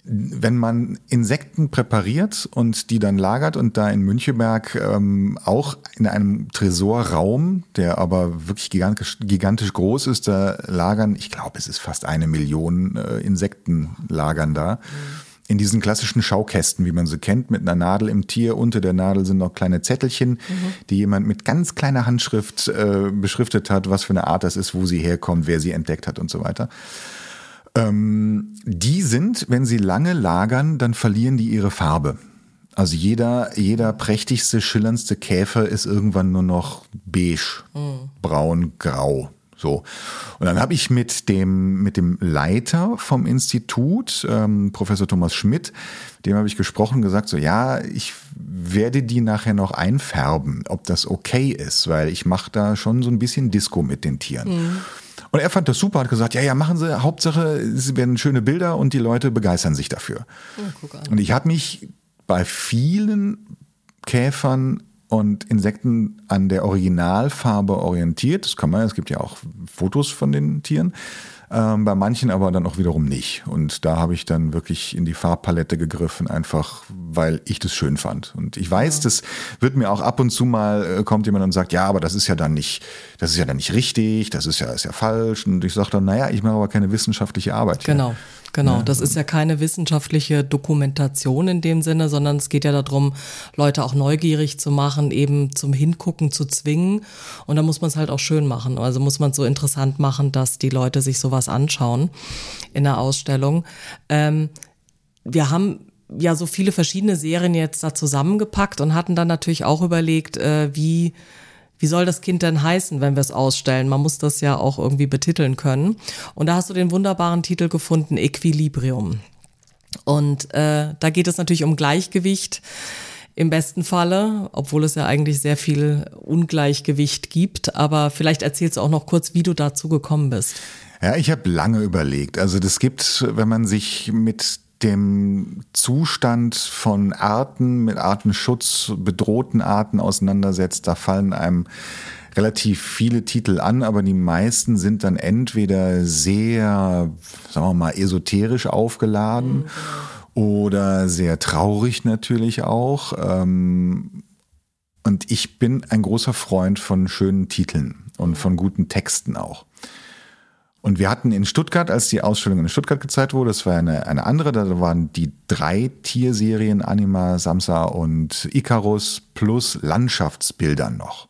wenn man Insekten präpariert und die dann lagert und da in Müncheberg ähm, auch in einem Tresorraum, der aber wirklich gigantisch, gigantisch groß ist, da lagern, ich glaube, es ist fast eine Million äh, Insekten lagern da. Mhm. In diesen klassischen Schaukästen, wie man sie kennt, mit einer Nadel im Tier. Unter der Nadel sind noch kleine Zettelchen, mhm. die jemand mit ganz kleiner Handschrift äh, beschriftet hat, was für eine Art das ist, wo sie herkommt, wer sie entdeckt hat und so weiter. Ähm, die sind, wenn sie lange lagern, dann verlieren die ihre Farbe. Also jeder, jeder prächtigste, schillerndste Käfer ist irgendwann nur noch beige, mhm. braun, grau. So. Und dann habe ich mit dem, mit dem Leiter vom Institut, ähm, Professor Thomas Schmidt, dem habe ich gesprochen, gesagt, so ja, ich werde die nachher noch einfärben, ob das okay ist, weil ich mache da schon so ein bisschen Disco mit den Tieren. Mhm. Und er fand das super, hat gesagt, ja, ja, machen Sie, Hauptsache, es werden schöne Bilder und die Leute begeistern sich dafür. Oh, und ich habe mich bei vielen Käfern und Insekten an der Originalfarbe orientiert. Das kann man, es gibt ja auch Fotos von den Tieren. Ähm, bei manchen aber dann auch wiederum nicht. Und da habe ich dann wirklich in die Farbpalette gegriffen, einfach weil ich das schön fand. Und ich weiß, ja. das wird mir auch ab und zu mal, äh, kommt jemand und sagt, ja, aber das ist ja dann nicht, das ist ja dann nicht richtig, das ist ja, ist ja falsch. Und ich sage dann, naja, ich mache aber keine wissenschaftliche Arbeit. Genau. Hier. Genau, das ist ja keine wissenschaftliche Dokumentation in dem Sinne, sondern es geht ja darum, Leute auch neugierig zu machen, eben zum Hingucken zu zwingen. Und da muss man es halt auch schön machen. Also muss man es so interessant machen, dass die Leute sich sowas anschauen in der Ausstellung. Ähm, wir haben ja so viele verschiedene Serien jetzt da zusammengepackt und hatten dann natürlich auch überlegt, äh, wie wie soll das Kind denn heißen, wenn wir es ausstellen? Man muss das ja auch irgendwie betiteln können. Und da hast du den wunderbaren Titel gefunden, Equilibrium. Und äh, da geht es natürlich um Gleichgewicht im besten Falle, obwohl es ja eigentlich sehr viel Ungleichgewicht gibt. Aber vielleicht erzählst du auch noch kurz, wie du dazu gekommen bist. Ja, ich habe lange überlegt. Also das gibt, wenn man sich mit dem Zustand von Arten, mit Artenschutz, bedrohten Arten auseinandersetzt, da fallen einem relativ viele Titel an, aber die meisten sind dann entweder sehr, sagen wir mal, esoterisch aufgeladen mhm. oder sehr traurig natürlich auch. Ähm, und ich bin ein großer Freund von schönen Titeln und von guten Texten auch. Und wir hatten in Stuttgart, als die Ausstellung in Stuttgart gezeigt wurde, das war eine, eine andere, da waren die drei Tierserien Anima, Samsa und Icarus plus Landschaftsbildern noch.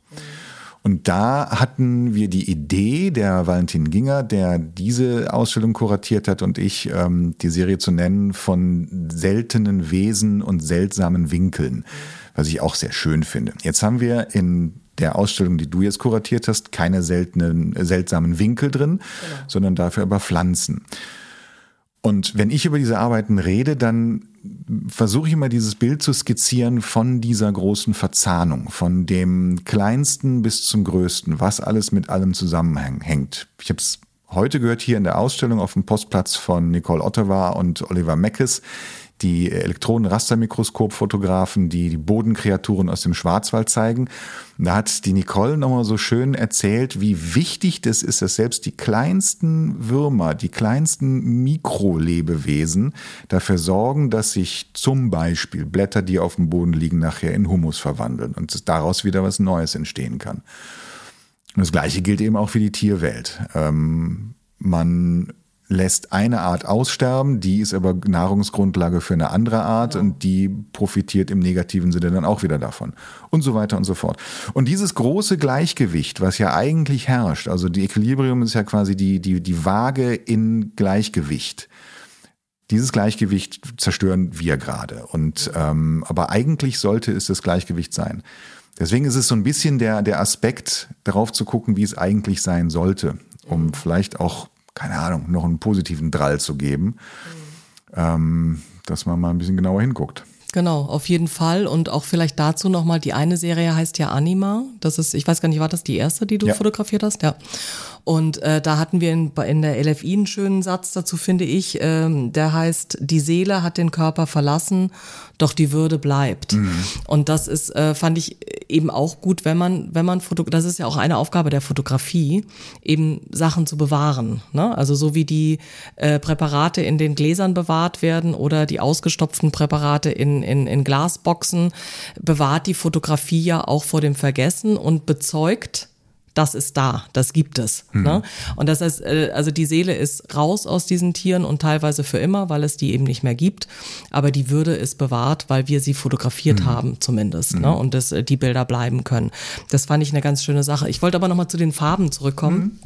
Und da hatten wir die Idee, der Valentin Ginger, der diese Ausstellung kuratiert hat und ich, ähm, die Serie zu nennen von seltenen Wesen und seltsamen Winkeln, was ich auch sehr schön finde. Jetzt haben wir in der Ausstellung, die du jetzt kuratiert hast, keine seltenen, seltsamen Winkel drin, genau. sondern dafür aber Pflanzen. Und wenn ich über diese Arbeiten rede, dann versuche ich immer dieses Bild zu skizzieren von dieser großen Verzahnung, von dem kleinsten bis zum größten, was alles mit allem zusammenhängt. Ich habe es heute gehört hier in der Ausstellung auf dem Postplatz von Nicole Ottawa und Oliver Meckes die Elektronenrastermikroskopfotografen, die die Bodenkreaturen aus dem Schwarzwald zeigen. Da hat die Nicole nochmal so schön erzählt, wie wichtig das ist, dass selbst die kleinsten Würmer, die kleinsten Mikrolebewesen dafür sorgen, dass sich zum Beispiel Blätter, die auf dem Boden liegen, nachher in Humus verwandeln und daraus wieder was Neues entstehen kann. Und das Gleiche gilt eben auch für die Tierwelt. Ähm, man lässt eine Art aussterben, die ist aber Nahrungsgrundlage für eine andere Art ja. und die profitiert im negativen Sinne dann auch wieder davon und so weiter und so fort. Und dieses große Gleichgewicht, was ja eigentlich herrscht, also die Equilibrium ist ja quasi die, die, die Waage in Gleichgewicht. Dieses Gleichgewicht zerstören wir gerade. Und ähm, aber eigentlich sollte es das Gleichgewicht sein. Deswegen ist es so ein bisschen der, der Aspekt, darauf zu gucken, wie es eigentlich sein sollte, um vielleicht auch keine Ahnung, noch einen positiven Drall zu geben, mhm. ähm, dass man mal ein bisschen genauer hinguckt. Genau, auf jeden Fall. Und auch vielleicht dazu nochmal, die eine Serie heißt ja Anima. Das ist, ich weiß gar nicht, war das die erste, die du ja. fotografiert hast? Ja. Und äh, da hatten wir in, in der LFI einen schönen Satz dazu, finde ich. Ähm, der heißt, die Seele hat den Körper verlassen, doch die Würde bleibt. Mhm. Und das ist, äh, fand ich eben auch gut, wenn man, wenn man Foto, das ist ja auch eine Aufgabe der Fotografie, eben Sachen zu bewahren. Ne? Also so wie die äh, Präparate in den Gläsern bewahrt werden oder die ausgestopften Präparate in, in, in Glasboxen, bewahrt die Fotografie ja auch vor dem Vergessen und bezeugt, das ist da, das gibt es. Mhm. Ne? Und das heißt, äh, also die Seele ist raus aus diesen Tieren und teilweise für immer, weil es die eben nicht mehr gibt. Aber die Würde ist bewahrt, weil wir sie fotografiert mhm. haben, zumindest. Ne? Mhm. Ne? Und das, äh, die Bilder bleiben können. Das fand ich eine ganz schöne Sache. Ich wollte aber nochmal zu den Farben zurückkommen mhm.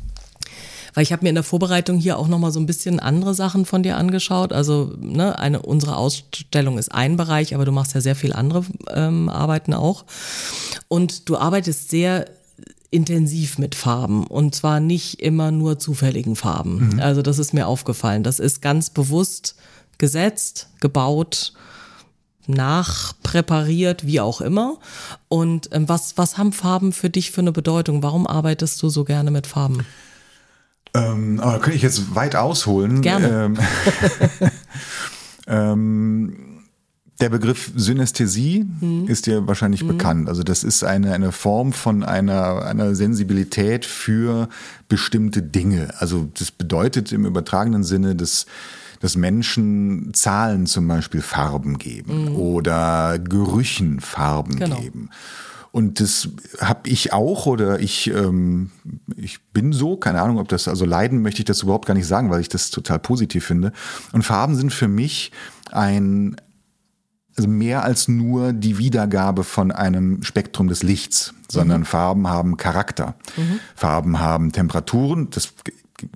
weil ich habe mir in der Vorbereitung hier auch noch mal so ein bisschen andere Sachen von dir angeschaut. Also ne, eine unsere Ausstellung ist ein Bereich, aber du machst ja sehr viel andere ähm, Arbeiten auch. Und du arbeitest sehr intensiv mit Farben und zwar nicht immer nur zufälligen Farben. Mhm. Also das ist mir aufgefallen. Das ist ganz bewusst gesetzt, gebaut, nachpräpariert, wie auch immer. Und ähm, was, was haben Farben für dich für eine Bedeutung? Warum arbeitest du so gerne mit Farben? Ähm, aber da könnte ich jetzt weit ausholen. Gerne. Ähm, ähm der Begriff Synästhesie mhm. ist dir wahrscheinlich mhm. bekannt. Also das ist eine, eine Form von einer, einer Sensibilität für bestimmte Dinge. Also das bedeutet im übertragenen Sinne, dass dass Menschen Zahlen zum Beispiel Farben geben mhm. oder Gerüchen Farben genau. geben. Und das habe ich auch oder ich, ähm, ich bin so, keine Ahnung, ob das, also leiden möchte ich das überhaupt gar nicht sagen, weil ich das total positiv finde. Und Farben sind für mich ein, also mehr als nur die Wiedergabe von einem Spektrum des Lichts, sondern mhm. Farben haben Charakter. Mhm. Farben haben Temperaturen, das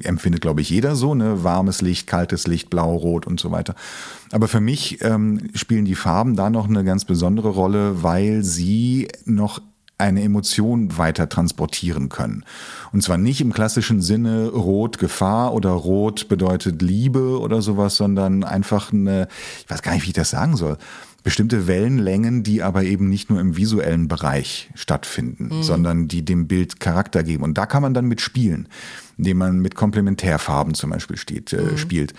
empfindet, glaube ich, jeder so, ne? Warmes Licht, kaltes Licht, blau, rot und so weiter. Aber für mich ähm, spielen die Farben da noch eine ganz besondere Rolle, weil sie noch eine Emotion weiter transportieren können. Und zwar nicht im klassischen Sinne Rot Gefahr oder Rot bedeutet Liebe oder sowas, sondern einfach eine, ich weiß gar nicht, wie ich das sagen soll, bestimmte Wellenlängen, die aber eben nicht nur im visuellen Bereich stattfinden, mhm. sondern die dem Bild Charakter geben. Und da kann man dann mit spielen, indem man mit Komplementärfarben zum Beispiel steht, äh, mhm. spielt.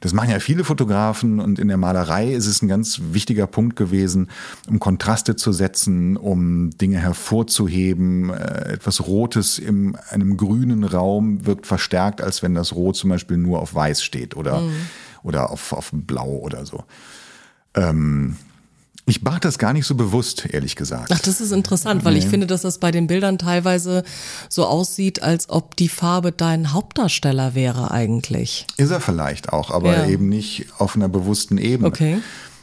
Das machen ja viele Fotografen und in der Malerei ist es ein ganz wichtiger Punkt gewesen, um Kontraste zu setzen, um Dinge hervorzuheben. Äh, etwas Rotes in einem grünen Raum wirkt verstärkt, als wenn das Rot zum Beispiel nur auf Weiß steht oder, mhm. oder auf, auf Blau oder so. Ähm, ich mache das gar nicht so bewusst, ehrlich gesagt. Ach, das ist interessant, weil nee. ich finde, dass das bei den Bildern teilweise so aussieht, als ob die Farbe dein Hauptdarsteller wäre eigentlich. Ist er vielleicht auch, aber ja. eben nicht auf einer bewussten Ebene. Okay.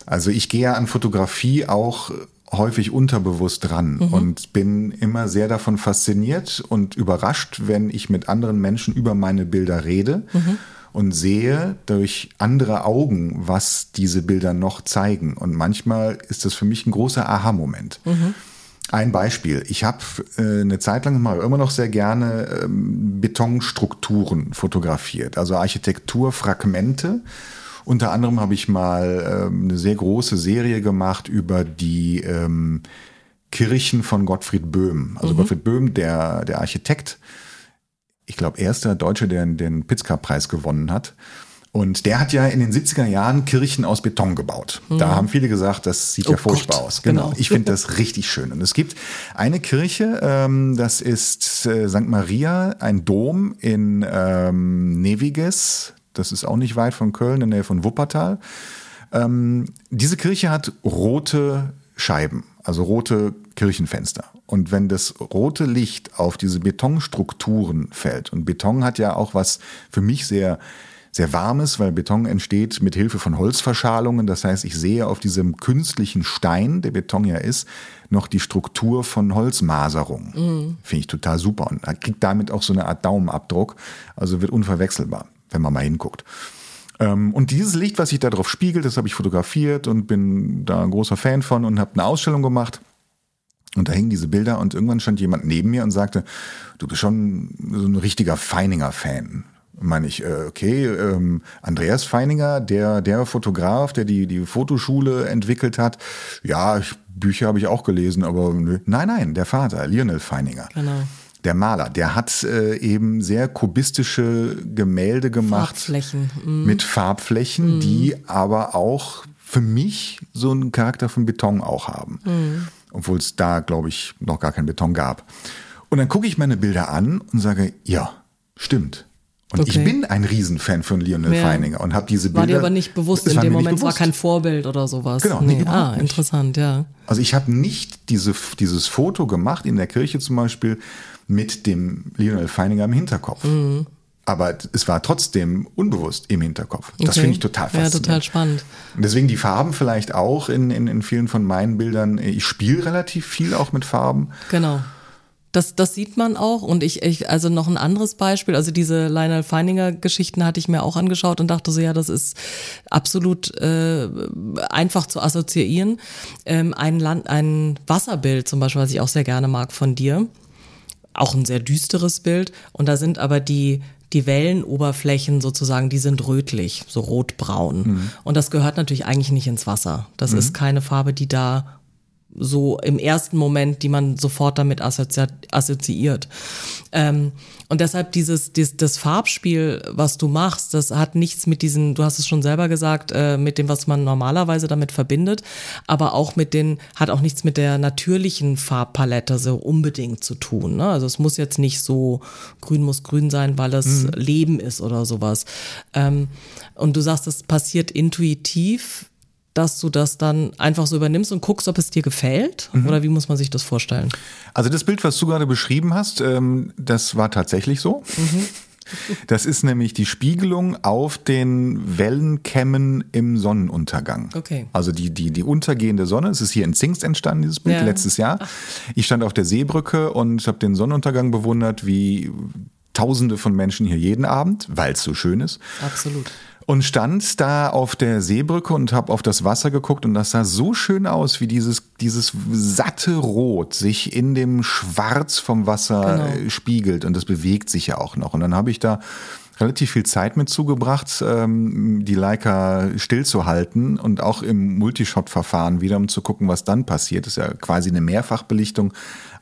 Also ich gehe an Fotografie auch häufig unterbewusst dran mhm. und bin immer sehr davon fasziniert und überrascht, wenn ich mit anderen Menschen über meine Bilder rede. Mhm und sehe durch andere Augen, was diese Bilder noch zeigen. Und manchmal ist das für mich ein großer Aha-Moment. Mhm. Ein Beispiel. Ich habe äh, eine Zeit lang mal immer noch sehr gerne ähm, Betonstrukturen fotografiert, also Architekturfragmente. Unter anderem habe ich mal ähm, eine sehr große Serie gemacht über die ähm, Kirchen von Gottfried Böhm. Also mhm. Gottfried Böhm, der, der Architekt, ich glaube, erster Deutsche, der den Pritzker-Preis gewonnen hat. Und der hat ja in den 70er Jahren Kirchen aus Beton gebaut. Mhm. Da haben viele gesagt, das sieht oh ja furchtbar Gott, aus. Genau. genau. Ich finde das richtig schön. Und es gibt eine Kirche, ähm, das ist äh, St. Maria, ein Dom in ähm, Neviges. Das ist auch nicht weit von Köln, in der Nähe von Wuppertal. Ähm, diese Kirche hat rote Scheiben, also rote Kirchenfenster. Und wenn das rote Licht auf diese Betonstrukturen fällt, und Beton hat ja auch was für mich sehr sehr warmes, weil Beton entsteht mit Hilfe von Holzverschalungen. Das heißt, ich sehe auf diesem künstlichen Stein, der Beton ja ist, noch die Struktur von Holzmaserung. Mhm. Finde ich total super. Und kriegt damit auch so eine Art Daumenabdruck. Also wird unverwechselbar, wenn man mal hinguckt. Ähm, und dieses Licht, was sich da drauf spiegelt, das habe ich fotografiert und bin da ein großer Fan von und habe eine Ausstellung gemacht. Und da hingen diese Bilder und irgendwann stand jemand neben mir und sagte, du bist schon so ein richtiger Feininger-Fan meine ich, äh, okay, ähm, Andreas Feininger, der, der Fotograf, der die, die Fotoschule entwickelt hat, ja, ich, Bücher habe ich auch gelesen, aber nö. nein, nein, der Vater, Lionel Feininger. Genau. Der Maler, der hat äh, eben sehr kubistische Gemälde gemacht. Farbflächen. Mhm. Mit Farbflächen, mhm. die aber auch für mich so einen Charakter von Beton auch haben. Mhm. Obwohl es da, glaube ich, noch gar keinen Beton gab. Und dann gucke ich meine Bilder an und sage, ja, stimmt und okay. ich bin ein Riesenfan von Lionel ja. Feininger und habe diese Bilder. War dir aber nicht bewusst in dem Moment, war kein Vorbild oder sowas. Genau, nee, ah, interessant, ja. Also ich habe nicht diese, dieses Foto gemacht, in der Kirche zum Beispiel, mit dem Lionel Feininger im Hinterkopf. Mhm. Aber es war trotzdem unbewusst im Hinterkopf. Das okay. finde ich total faszinierend. Ja, total spannend. Und deswegen die Farben vielleicht auch in, in, in vielen von meinen Bildern. Ich spiele relativ viel auch mit Farben. Genau. Das, das sieht man auch. Und ich, ich, also noch ein anderes Beispiel, also diese Lionel Feininger Geschichten hatte ich mir auch angeschaut und dachte so, ja, das ist absolut äh, einfach zu assoziieren. Ähm, ein, Land, ein Wasserbild zum Beispiel, was ich auch sehr gerne mag von dir. Auch ein sehr düsteres Bild. Und da sind aber die, die Wellenoberflächen sozusagen, die sind rötlich, so rotbraun. Mhm. Und das gehört natürlich eigentlich nicht ins Wasser. Das mhm. ist keine Farbe, die da so im ersten Moment, die man sofort damit assozi assoziiert. Ähm, und deshalb dieses, dieses, das Farbspiel, was du machst, das hat nichts mit diesen, du hast es schon selber gesagt, äh, mit dem, was man normalerweise damit verbindet, aber auch mit den, hat auch nichts mit der natürlichen Farbpalette so unbedingt zu tun. Ne? Also es muss jetzt nicht so, grün muss grün sein, weil es mhm. Leben ist oder sowas. Ähm, und du sagst, das passiert intuitiv dass du das dann einfach so übernimmst und guckst, ob es dir gefällt? Mhm. Oder wie muss man sich das vorstellen? Also das Bild, was du gerade beschrieben hast, ähm, das war tatsächlich so. Mhm. Das ist nämlich die Spiegelung auf den Wellenkämmen im Sonnenuntergang. Okay. Also die, die, die untergehende Sonne. Es ist hier in Zingst entstanden, dieses Bild, ja. letztes Jahr. Ich stand auf der Seebrücke und habe den Sonnenuntergang bewundert, wie Tausende von Menschen hier jeden Abend, weil es so schön ist. Absolut und stand da auf der Seebrücke und habe auf das Wasser geguckt und das sah so schön aus, wie dieses, dieses satte Rot sich in dem Schwarz vom Wasser genau. spiegelt und das bewegt sich ja auch noch. Und dann habe ich da relativ viel Zeit mit zugebracht, ähm, die Leica stillzuhalten und auch im Multishot-Verfahren wieder, um zu gucken, was dann passiert. Das ist ja quasi eine Mehrfachbelichtung.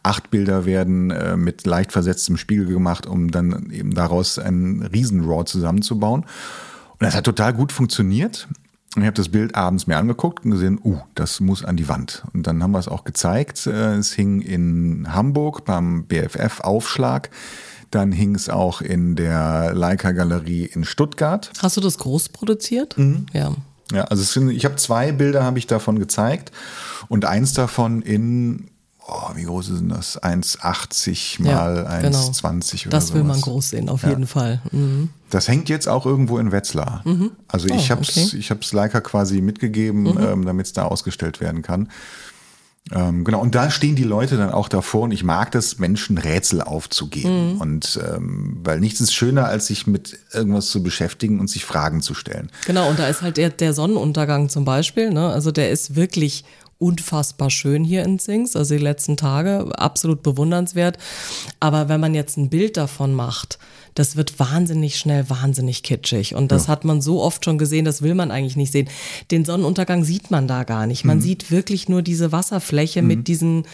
Acht Bilder werden äh, mit leicht versetztem Spiegel gemacht, um dann eben daraus einen Riesen-RAW zusammenzubauen. Und das hat total gut funktioniert. Ich habe das Bild abends mir angeguckt und gesehen, uh, das muss an die Wand. Und dann haben wir es auch gezeigt. Äh, es hing in Hamburg beim BFF Aufschlag. Dann hing es auch in der Leica Galerie in Stuttgart. Hast du das groß produziert? Mhm. Ja. Ja, also sind, ich habe zwei Bilder habe ich davon gezeigt und eins davon in oh, wie groß ist denn das? 1,80 mal ja, 1,20 genau. oder Das will man groß sehen, auf ja. jeden Fall. Mhm. Das hängt jetzt auch irgendwo in Wetzlar. Mhm. Also ich oh, habe es okay. ich hab's Leica quasi mitgegeben, mhm. ähm, damit es da ausgestellt werden kann. Ähm, genau, und da stehen die Leute dann auch davor und ich mag das, Menschen Rätsel aufzugeben. Mhm. Und ähm, weil nichts ist schöner, als sich mit irgendwas zu beschäftigen und sich Fragen zu stellen. Genau, und da ist halt der, der Sonnenuntergang zum Beispiel, ne? Also der ist wirklich unfassbar schön hier in Zings, also die letzten Tage, absolut bewundernswert. Aber wenn man jetzt ein Bild davon macht, das wird wahnsinnig schnell, wahnsinnig kitschig. Und das ja. hat man so oft schon gesehen, das will man eigentlich nicht sehen. Den Sonnenuntergang sieht man da gar nicht. Man mhm. sieht wirklich nur diese Wasserfläche mhm. mit diesen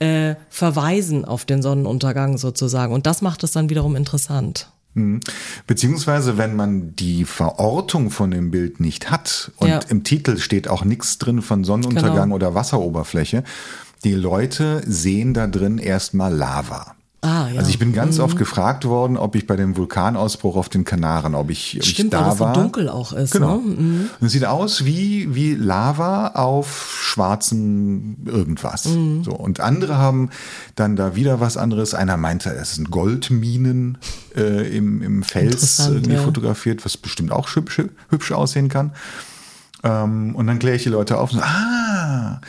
äh, Verweisen auf den Sonnenuntergang sozusagen. Und das macht es dann wiederum interessant. Mhm. Beziehungsweise, wenn man die Verortung von dem Bild nicht hat und ja. im Titel steht auch nichts drin von Sonnenuntergang genau. oder Wasseroberfläche, die Leute sehen da drin erstmal Lava. Ah, ja. Also ich bin ganz mhm. oft gefragt worden, ob ich bei dem Vulkanausbruch auf den Kanaren, ob ich, ob Stimmt, ich da weil das war. so dunkel auch ist. Genau. Ne? Mhm. Und es sieht aus wie, wie Lava auf schwarzen irgendwas. Mhm. So. Und andere haben dann da wieder was anderes. Einer meinte, es sind Goldminen äh, im, im Fels irgendwie ja. fotografiert, was bestimmt auch hübsch, hübsch aussehen kann. Ähm, und dann kläre ich die Leute auf und so, ah.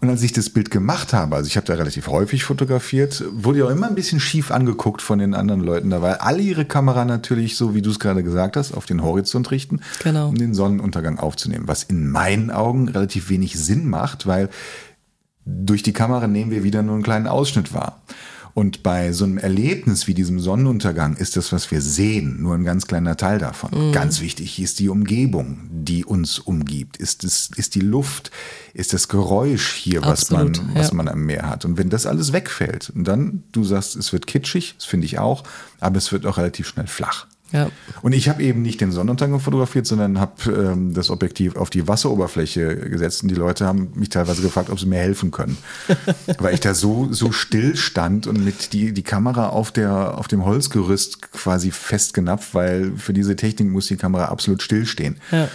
Und als ich das Bild gemacht habe, also ich habe da relativ häufig fotografiert, wurde ich auch immer ein bisschen schief angeguckt von den anderen Leuten da, weil alle ihre Kamera natürlich, so wie du es gerade gesagt hast, auf den Horizont richten, genau. um den Sonnenuntergang aufzunehmen. Was in meinen Augen relativ wenig Sinn macht, weil durch die Kamera nehmen wir wieder nur einen kleinen Ausschnitt wahr. Und bei so einem Erlebnis wie diesem Sonnenuntergang ist das, was wir sehen, nur ein ganz kleiner Teil davon. Mhm. Ganz wichtig ist die Umgebung, die uns umgibt. Ist es, ist die Luft, ist das Geräusch hier, was man, ja. was man am Meer hat. Und wenn das alles wegfällt, und dann, du sagst, es wird kitschig, das finde ich auch, aber es wird auch relativ schnell flach. Ja. Und ich habe eben nicht den Sonnenuntergang fotografiert, sondern habe ähm, das Objektiv auf die Wasseroberfläche gesetzt und die Leute haben mich teilweise gefragt, ob sie mir helfen können, weil ich da so so still stand und mit die die Kamera auf der auf dem Holzgerüst quasi festgenappt, weil für diese Technik muss die Kamera absolut still stehen. Ja.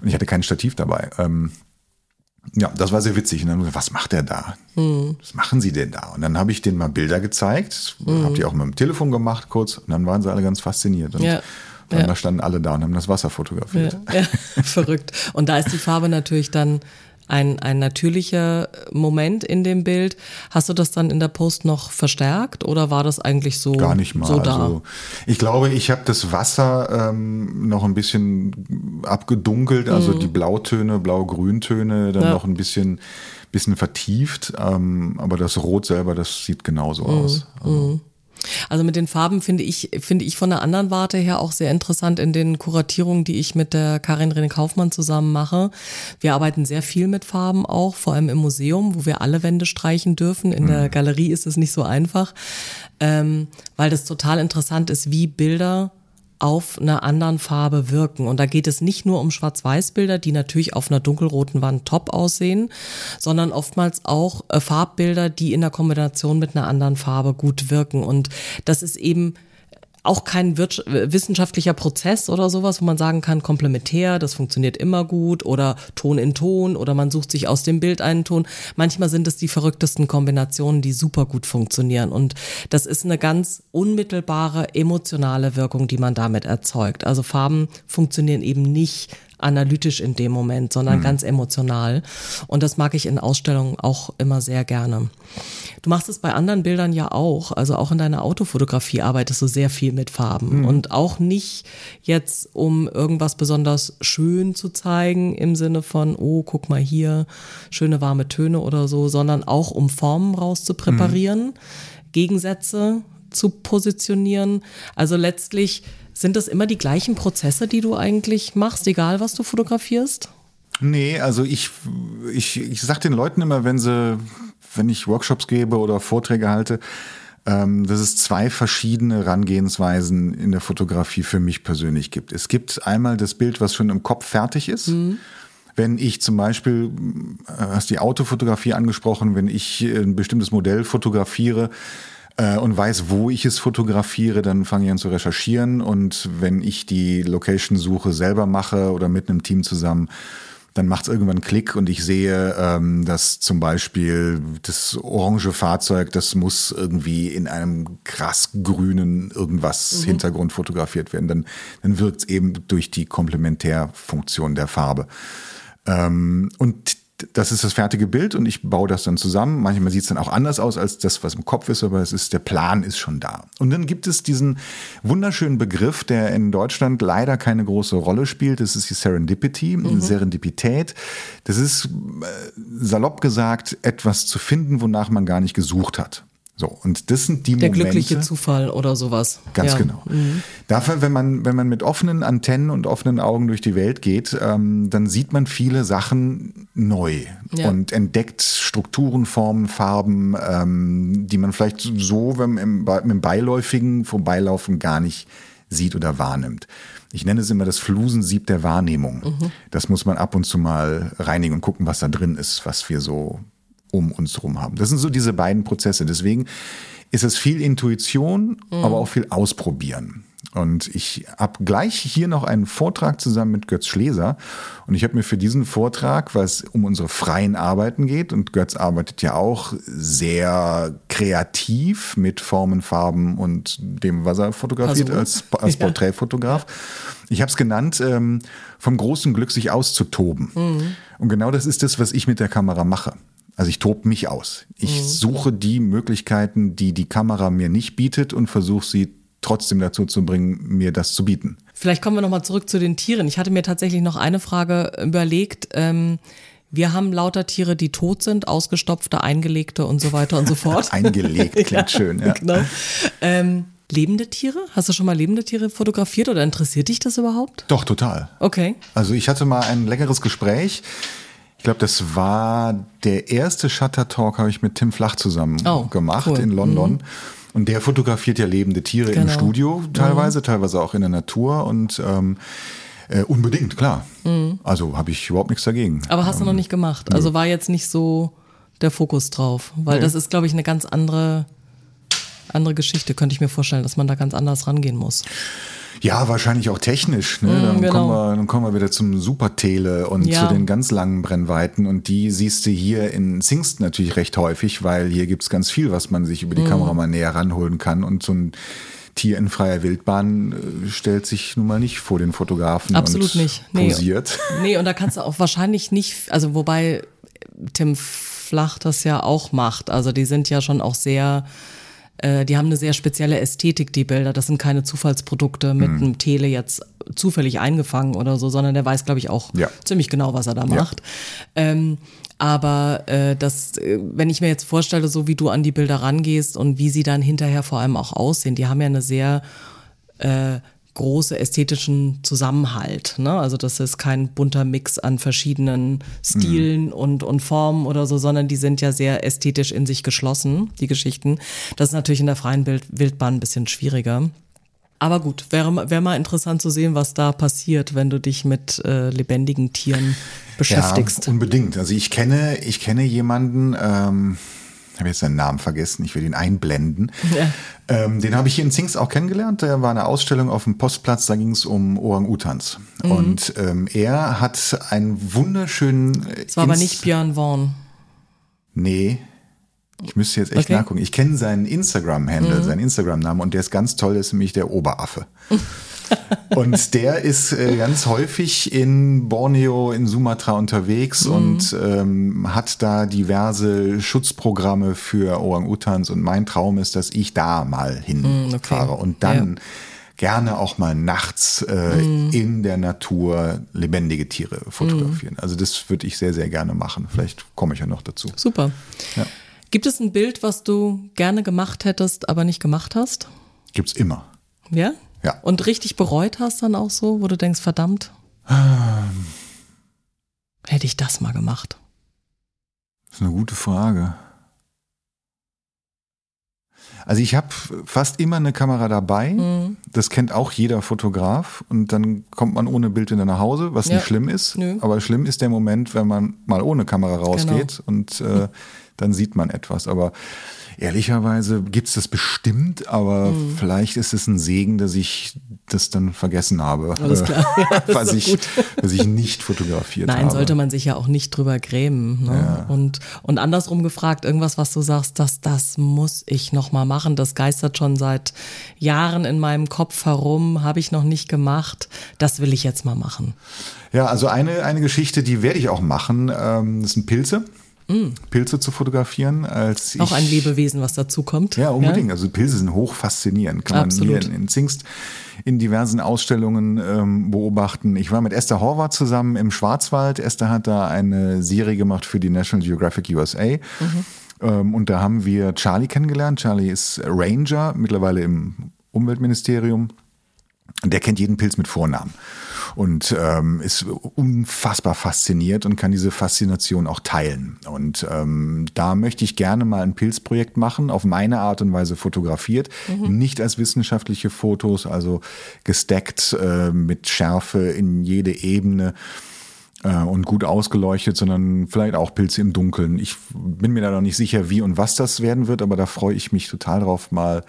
Und ich hatte kein Stativ dabei. Ähm, ja, das war sehr witzig. Und dann gesagt, was macht der da? Mhm. Was machen Sie denn da? Und dann habe ich denen mal Bilder gezeigt, mhm. habe die auch mit dem Telefon gemacht kurz und dann waren sie alle ganz fasziniert. Und ja. dann ja. standen alle da und haben das Wasser fotografiert. Ja. ja. Verrückt. Und da ist die Farbe natürlich dann ein, ein natürlicher Moment in dem Bild. Hast du das dann in der Post noch verstärkt oder war das eigentlich so? Gar nicht mal. So da? Also, ich glaube, ich habe das Wasser ähm, noch ein bisschen abgedunkelt, also mhm. die Blautöne, blau-grüntöne dann ja. noch ein bisschen, bisschen vertieft. Ähm, aber das Rot selber, das sieht genauso mhm. aus. Also. Mhm. Also mit den Farben finde ich, finde ich von der anderen Warte her auch sehr interessant in den Kuratierungen, die ich mit der Karin René Kaufmann zusammen mache. Wir arbeiten sehr viel mit Farben auch, vor allem im Museum, wo wir alle Wände streichen dürfen. In der mhm. Galerie ist es nicht so einfach, ähm, weil das total interessant ist, wie Bilder auf einer anderen Farbe wirken. Und da geht es nicht nur um Schwarz-Weiß-Bilder, die natürlich auf einer dunkelroten Wand top aussehen, sondern oftmals auch äh, Farbbilder, die in der Kombination mit einer anderen Farbe gut wirken. Und das ist eben auch kein wissenschaftlicher Prozess oder sowas, wo man sagen kann, komplementär, das funktioniert immer gut oder Ton in Ton oder man sucht sich aus dem Bild einen Ton. Manchmal sind es die verrücktesten Kombinationen, die super gut funktionieren. Und das ist eine ganz unmittelbare emotionale Wirkung, die man damit erzeugt. Also Farben funktionieren eben nicht analytisch in dem Moment, sondern mhm. ganz emotional. Und das mag ich in Ausstellungen auch immer sehr gerne. Du machst es bei anderen Bildern ja auch. Also auch in deiner Autofotografie arbeitest du sehr viel mit Farben. Mhm. Und auch nicht jetzt, um irgendwas besonders schön zu zeigen im Sinne von, oh, guck mal hier, schöne warme Töne oder so, sondern auch um Formen rauszupräparieren, mhm. Gegensätze zu positionieren. Also letztlich sind das immer die gleichen Prozesse, die du eigentlich machst, egal was du fotografierst? Nee, also ich, ich, ich sag den Leuten immer, wenn sie, wenn ich Workshops gebe oder Vorträge halte, ähm, dass es zwei verschiedene Herangehensweisen in der Fotografie für mich persönlich gibt. Es gibt einmal das Bild, was schon im Kopf fertig ist. Mhm. Wenn ich zum Beispiel, äh, hast die Autofotografie angesprochen, wenn ich ein bestimmtes Modell fotografiere, äh, und weiß, wo ich es fotografiere, dann fange ich an zu recherchieren. Und wenn ich die Location-Suche selber mache oder mit einem Team zusammen, dann macht es irgendwann einen Klick und ich sehe, ähm, dass zum Beispiel das orange Fahrzeug, das muss irgendwie in einem krass grünen irgendwas mhm. Hintergrund fotografiert werden. Dann, dann wirkt es eben durch die Komplementärfunktion der Farbe. Ähm, und das ist das fertige Bild und ich baue das dann zusammen. Manchmal sieht es dann auch anders aus als das, was im Kopf ist, aber es ist, der Plan ist schon da. Und dann gibt es diesen wunderschönen Begriff, der in Deutschland leider keine große Rolle spielt. Das ist die Serendipity, mhm. Serendipität. Das ist äh, salopp gesagt etwas zu finden, wonach man gar nicht gesucht hat. So, und das sind die Der Momente. Der glückliche Zufall oder sowas. Ganz ja. genau. Mhm. Dafür, wenn man, wenn man mit offenen Antennen und offenen Augen durch die Welt geht, ähm, dann sieht man viele Sachen neu ja. und entdeckt Strukturen, Formen, Farben, ähm, die man vielleicht so wenn im, im beiläufigen Vorbeilaufen gar nicht sieht oder wahrnimmt. Ich nenne es immer das Flusensieb der Wahrnehmung. Mhm. Das muss man ab und zu mal reinigen und gucken, was da drin ist, was wir so um uns herum haben. Das sind so diese beiden Prozesse. Deswegen ist es viel Intuition, mhm. aber auch viel Ausprobieren. Und ich habe gleich hier noch einen Vortrag zusammen mit Götz Schleser. Und ich habe mir für diesen Vortrag, was um unsere freien Arbeiten geht, und Götz arbeitet ja auch sehr kreativ mit Formen, Farben und dem, was er fotografiert als, als Porträtfotograf. Ich habe es genannt, ähm, vom großen Glück, sich auszutoben. Mhm. Und genau das ist das, was ich mit der Kamera mache. Also ich tobe mich aus. Ich mhm. suche die Möglichkeiten, die die Kamera mir nicht bietet und versuche sie trotzdem dazu zu bringen, mir das zu bieten. Vielleicht kommen wir nochmal zurück zu den Tieren. Ich hatte mir tatsächlich noch eine Frage überlegt. Ähm, wir haben lauter Tiere, die tot sind, ausgestopfte, eingelegte und so weiter und so fort. Eingelegt klingt ja, schön, ja. Genau. Ähm, lebende Tiere? Hast du schon mal lebende Tiere fotografiert oder interessiert dich das überhaupt? Doch, total. Okay. Also ich hatte mal ein leckeres Gespräch ich glaube, das war der erste Shutter Talk, habe ich mit Tim Flach zusammen oh, gemacht cool. in London. Mhm. Und der fotografiert ja lebende Tiere genau. im Studio teilweise, mhm. teilweise auch in der Natur und ähm, äh, unbedingt, klar. Mhm. Also habe ich überhaupt nichts dagegen. Aber hast du noch ähm, nicht gemacht? Also war jetzt nicht so der Fokus drauf, weil nee. das ist, glaube ich, eine ganz andere andere Geschichte, könnte ich mir vorstellen, dass man da ganz anders rangehen muss. Ja, wahrscheinlich auch technisch. Ne? Mm, dann, genau. kommen wir, dann kommen wir wieder zum Supertele und ja. zu den ganz langen Brennweiten. Und die siehst du hier in Zingst natürlich recht häufig, weil hier gibt's ganz viel, was man sich über die mm. Kamera mal näher ranholen kann. Und so ein Tier in freier Wildbahn äh, stellt sich nun mal nicht vor den Fotografen Absolut und nicht. Nee. posiert. Nee, und da kannst du auch wahrscheinlich nicht, also wobei Tim Flach das ja auch macht. Also die sind ja schon auch sehr äh, die haben eine sehr spezielle Ästhetik, die Bilder. Das sind keine Zufallsprodukte mit mhm. einem Tele jetzt zufällig eingefangen oder so, sondern der weiß, glaube ich, auch ja. ziemlich genau, was er da macht. Ja. Ähm, aber äh, das, äh, wenn ich mir jetzt vorstelle, so wie du an die Bilder rangehst und wie sie dann hinterher vor allem auch aussehen, die haben ja eine sehr äh, große ästhetischen Zusammenhalt. Ne? Also das ist kein bunter Mix an verschiedenen Stilen mhm. und, und Formen oder so, sondern die sind ja sehr ästhetisch in sich geschlossen, die Geschichten. Das ist natürlich in der freien Bild Wildbahn ein bisschen schwieriger. Aber gut, wäre, wäre mal interessant zu sehen, was da passiert, wenn du dich mit äh, lebendigen Tieren beschäftigst. Ja, unbedingt. Also ich kenne, ich kenne jemanden, ähm, habe jetzt seinen Namen vergessen, ich will ihn einblenden. Ja. Ähm, den habe ich hier in Zings auch kennengelernt. Da war eine Ausstellung auf dem Postplatz, da ging es um Orang-Utans. Mhm. Und ähm, er hat einen wunderschönen. Es war aber nicht Björn Worn. Nee. Ich müsste jetzt echt okay. nachgucken. Ich kenne seinen Instagram-Handle, mhm. seinen Instagram-Namen und der ist ganz toll, ist nämlich der Oberaffe. und der ist äh, ganz häufig in Borneo, in Sumatra unterwegs mhm. und ähm, hat da diverse Schutzprogramme für Orang-Utans. Und mein Traum ist, dass ich da mal hinfahre mhm, okay. und dann ja. gerne auch mal nachts äh, mhm. in der Natur lebendige Tiere fotografieren. Mhm. Also das würde ich sehr, sehr gerne machen. Vielleicht komme ich ja noch dazu. Super. Ja. Gibt es ein Bild, was du gerne gemacht hättest, aber nicht gemacht hast? Gibt's immer. Ja? Ja. Und richtig bereut hast dann auch so, wo du denkst, verdammt, ähm. hätte ich das mal gemacht? Das ist eine gute Frage. Also ich habe fast immer eine Kamera dabei. Mhm. Das kennt auch jeder Fotograf. Und dann kommt man ohne Bild wieder nach Hause, was ja. nicht schlimm ist. Nö. Aber schlimm ist der Moment, wenn man mal ohne Kamera rausgeht genau. und äh, dann sieht man etwas. Aber Ehrlicherweise gibt es das bestimmt, aber mhm. vielleicht ist es ein Segen, dass ich das dann vergessen habe, Alles klar. Ja, was, ich, was ich nicht fotografiert Nein, habe. Nein, sollte man sich ja auch nicht drüber grämen. Ne? Ja. Und, und andersrum gefragt, irgendwas, was du sagst, das, das muss ich noch mal machen. Das geistert schon seit Jahren in meinem Kopf herum, habe ich noch nicht gemacht. Das will ich jetzt mal machen. Ja, also eine, eine Geschichte, die werde ich auch machen, ähm, das sind Pilze. Mm. Pilze zu fotografieren. Als Auch ein Lebewesen, was dazu kommt. Ja, unbedingt. Ja? Also Pilze sind hoch faszinierend. Kann Absolut. man hier in, in Zingst in diversen Ausstellungen ähm, beobachten. Ich war mit Esther Horvath zusammen im Schwarzwald. Esther hat da eine Serie gemacht für die National Geographic USA. Mhm. Ähm, und da haben wir Charlie kennengelernt. Charlie ist Ranger, mittlerweile im Umweltministerium. Der kennt jeden Pilz mit Vornamen und ähm, ist unfassbar fasziniert und kann diese Faszination auch teilen. Und ähm, da möchte ich gerne mal ein Pilzprojekt machen, auf meine Art und Weise fotografiert, mhm. nicht als wissenschaftliche Fotos, also gestackt äh, mit Schärfe in jede Ebene äh, und gut ausgeleuchtet, sondern vielleicht auch Pilze im Dunkeln. Ich bin mir da noch nicht sicher, wie und was das werden wird, aber da freue ich mich total drauf, mal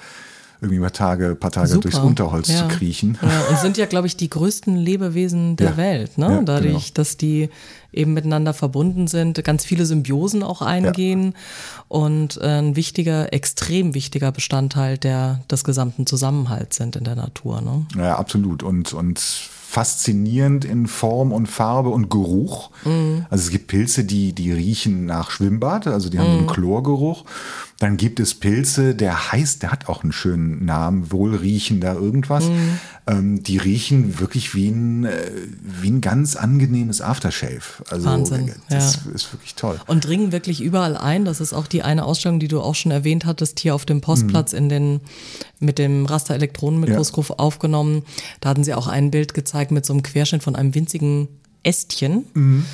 irgendwie mal Tage, paar Tage Super. durchs Unterholz ja. zu kriechen. Ja, und sind ja, glaube ich, die größten Lebewesen der ja. Welt, ne? Dadurch, genau. dass die eben miteinander verbunden sind, ganz viele Symbiosen auch eingehen und äh, ein wichtiger, extrem wichtiger Bestandteil der, des gesamten Zusammenhalts sind in der Natur. Ne? Ja, absolut. Und, und faszinierend in Form und Farbe und Geruch. Mhm. Also es gibt Pilze, die, die riechen nach Schwimmbad, also die haben mhm. einen Chlorgeruch. Dann gibt es Pilze, der heißt, der hat auch einen schönen Namen, wohlriechender irgendwas. Mhm. Ähm, die riechen wirklich wie ein, äh, wie ein ganz angenehmes Aftershave. Also Wahnsinn, das ja. ist wirklich toll. Und dringen wirklich überall ein. Das ist auch die eine Ausstellung, die du auch schon erwähnt hattest, hier auf dem Postplatz mhm. in den, mit dem Rasterelektronenmikroskop ja. aufgenommen. Da hatten sie auch ein Bild gezeigt mit so einem Querschnitt von einem winzigen Ästchen. Mhm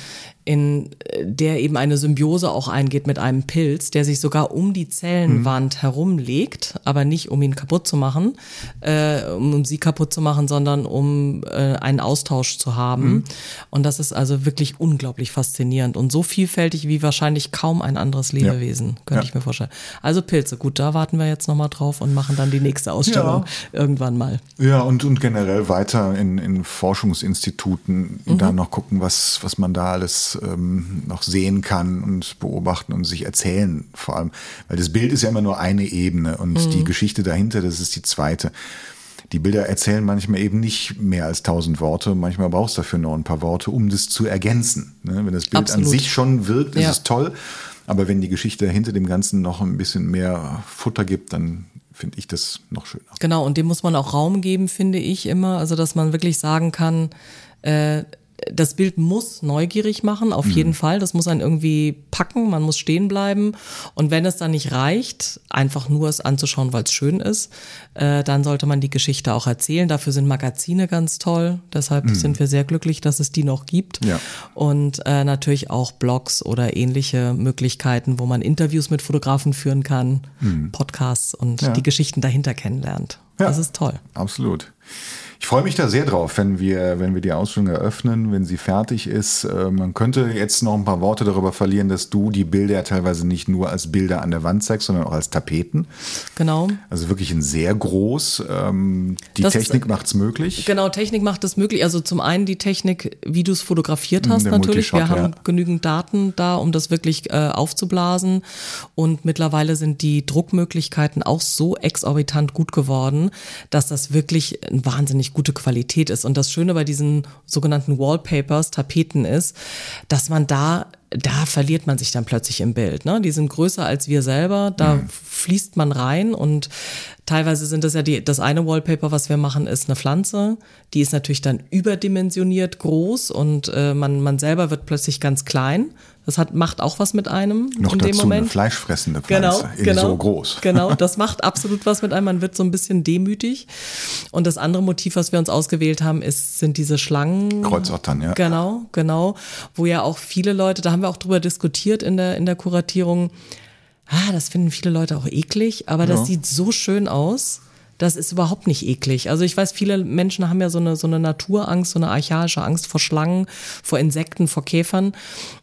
in der eben eine Symbiose auch eingeht mit einem Pilz, der sich sogar um die Zellenwand mhm. herumlegt, aber nicht um ihn kaputt zu machen, äh, um sie kaputt zu machen, sondern um äh, einen Austausch zu haben. Mhm. Und das ist also wirklich unglaublich faszinierend und so vielfältig wie wahrscheinlich kaum ein anderes Lebewesen, ja. könnte ja. ich mir vorstellen. Also Pilze, gut, da warten wir jetzt nochmal drauf und machen dann die nächste Ausstellung ja. irgendwann mal. Ja, und, und generell weiter in, in Forschungsinstituten mhm. da noch gucken, was, was man da alles ähm, noch sehen kann und beobachten und sich erzählen vor allem. Weil das Bild ist ja immer nur eine Ebene und mhm. die Geschichte dahinter, das ist die zweite. Die Bilder erzählen manchmal eben nicht mehr als tausend Worte. Manchmal brauchst du dafür noch ein paar Worte, um das zu ergänzen. Ne? Wenn das Bild Absolut. an sich schon wirkt, ist ja. es toll. Aber wenn die Geschichte hinter dem Ganzen noch ein bisschen mehr Futter gibt, dann finde ich das noch schöner. Genau, und dem muss man auch Raum geben, finde ich immer. Also, dass man wirklich sagen kann, äh, das Bild muss neugierig machen, auf mhm. jeden Fall. Das muss einen irgendwie packen, man muss stehen bleiben. Und wenn es dann nicht reicht, einfach nur es anzuschauen, weil es schön ist, äh, dann sollte man die Geschichte auch erzählen. Dafür sind Magazine ganz toll. Deshalb mhm. sind wir sehr glücklich, dass es die noch gibt. Ja. Und äh, natürlich auch Blogs oder ähnliche Möglichkeiten, wo man Interviews mit Fotografen führen kann, mhm. Podcasts und ja. die Geschichten dahinter kennenlernt. Ja. Das ist toll. Absolut. Ich freue mich da sehr drauf, wenn wir, wenn wir die Ausstellung eröffnen, wenn sie fertig ist. Äh, man könnte jetzt noch ein paar Worte darüber verlieren, dass du die Bilder teilweise nicht nur als Bilder an der Wand zeigst, sondern auch als Tapeten. Genau. Also wirklich ein sehr groß. Ähm, die das Technik macht es möglich. Genau, Technik macht es möglich. Also zum einen die Technik, wie du es fotografiert hast, der natürlich. Wir haben ja. genügend Daten da, um das wirklich äh, aufzublasen. Und mittlerweile sind die Druckmöglichkeiten auch so exorbitant gut geworden, dass das wirklich ein wahnsinnig wahnsinnig gute Qualität ist. Und das Schöne bei diesen sogenannten Wallpapers, Tapeten ist, dass man da da verliert man sich dann plötzlich im Bild. Ne? Die sind größer als wir selber, da mhm. fließt man rein und teilweise sind das ja die, das eine Wallpaper, was wir machen, ist eine Pflanze. Die ist natürlich dann überdimensioniert groß und äh, man, man selber wird plötzlich ganz klein. Das hat, macht auch was mit einem Noch in dem Moment. Eine fleischfressende Pflanze, genau, genau, so groß. Genau, das macht absolut was mit einem. Man wird so ein bisschen demütig. Und das andere Motiv, was wir uns ausgewählt haben, ist, sind diese Schlangen. Kreuzottern, ja. Genau, genau. Wo ja auch viele Leute, da haben wir auch drüber diskutiert in der, in der Kuratierung. Ah, das finden viele Leute auch eklig, aber das sieht so schön aus das ist überhaupt nicht eklig. Also ich weiß, viele Menschen haben ja so eine, so eine Naturangst, so eine archaische Angst vor Schlangen, vor Insekten, vor Käfern.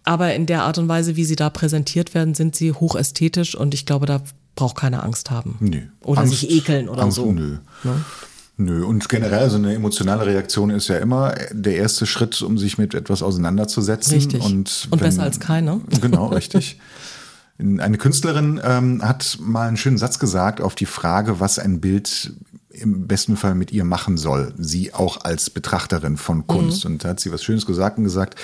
Aber in der Art und Weise, wie sie da präsentiert werden, sind sie hochästhetisch und ich glaube, da braucht keine Angst haben. Nö. Oder Angst, sich ekeln oder Angst, so. Nö. Ne? Nö, und generell so eine emotionale Reaktion ist ja immer der erste Schritt, um sich mit etwas auseinanderzusetzen. Richtig. Und, und besser als keine. Genau, richtig. Eine Künstlerin ähm, hat mal einen schönen Satz gesagt auf die Frage, was ein Bild im besten Fall mit ihr machen soll. Sie auch als Betrachterin von Kunst. Mhm. Und da hat sie was Schönes gesagt und gesagt,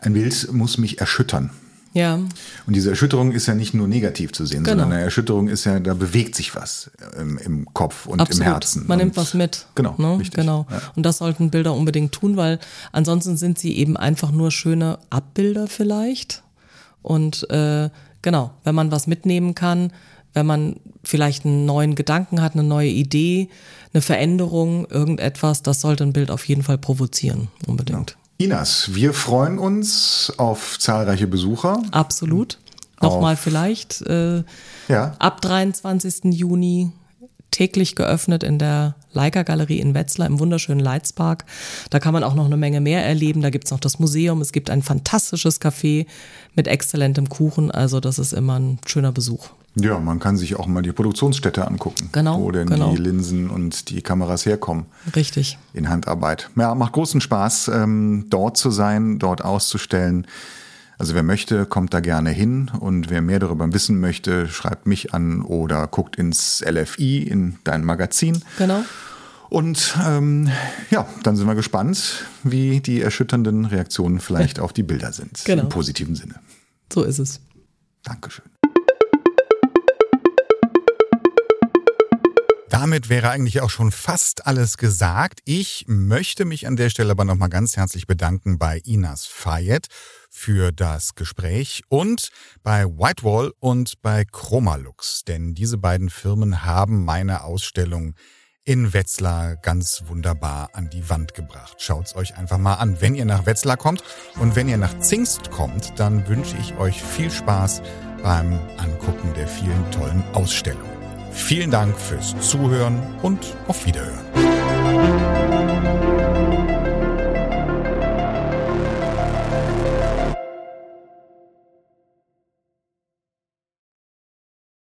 ein Bild muss mich erschüttern. Ja. Und diese Erschütterung ist ja nicht nur negativ zu sehen, genau. sondern eine Erschütterung ist ja, da bewegt sich was im, im Kopf und Absolut. im Herzen. Man und nimmt was mit. Genau. Ne? Genau. Ja. Und das sollten Bilder unbedingt tun, weil ansonsten sind sie eben einfach nur schöne Abbilder vielleicht. Und äh, genau, wenn man was mitnehmen kann, wenn man vielleicht einen neuen Gedanken hat, eine neue Idee, eine Veränderung, irgendetwas, das sollte ein Bild auf jeden Fall provozieren, unbedingt. Genau. Inas, wir freuen uns auf zahlreiche Besucher. Absolut. Nochmal vielleicht. Äh, ja. Ab 23. Juni täglich geöffnet in der Leica Galerie in Wetzlar im wunderschönen Leitzpark. Da kann man auch noch eine Menge mehr erleben. Da gibt's noch das Museum. Es gibt ein fantastisches Café mit exzellentem Kuchen. Also das ist immer ein schöner Besuch. Ja, man kann sich auch mal die Produktionsstätte angucken, genau, wo denn genau. die Linsen und die Kameras herkommen. Richtig. In Handarbeit. Ja, macht großen Spaß, ähm, dort zu sein, dort auszustellen. Also wer möchte, kommt da gerne hin und wer mehr darüber wissen möchte, schreibt mich an oder guckt ins LFI, in dein Magazin. Genau. Und ähm, ja, dann sind wir gespannt, wie die erschütternden Reaktionen vielleicht auf die Bilder sind. Genau. Im positiven Sinne. So ist es. Dankeschön. Damit wäre eigentlich auch schon fast alles gesagt. Ich möchte mich an der Stelle aber nochmal ganz herzlich bedanken bei Inas Fayet für das Gespräch und bei Whitewall und bei Chromalux, denn diese beiden Firmen haben meine Ausstellung in Wetzlar ganz wunderbar an die Wand gebracht. Schaut's euch einfach mal an, wenn ihr nach Wetzlar kommt und wenn ihr nach Zingst kommt, dann wünsche ich euch viel Spaß beim Angucken der vielen tollen Ausstellungen. Vielen Dank fürs Zuhören und auf Wiederhören.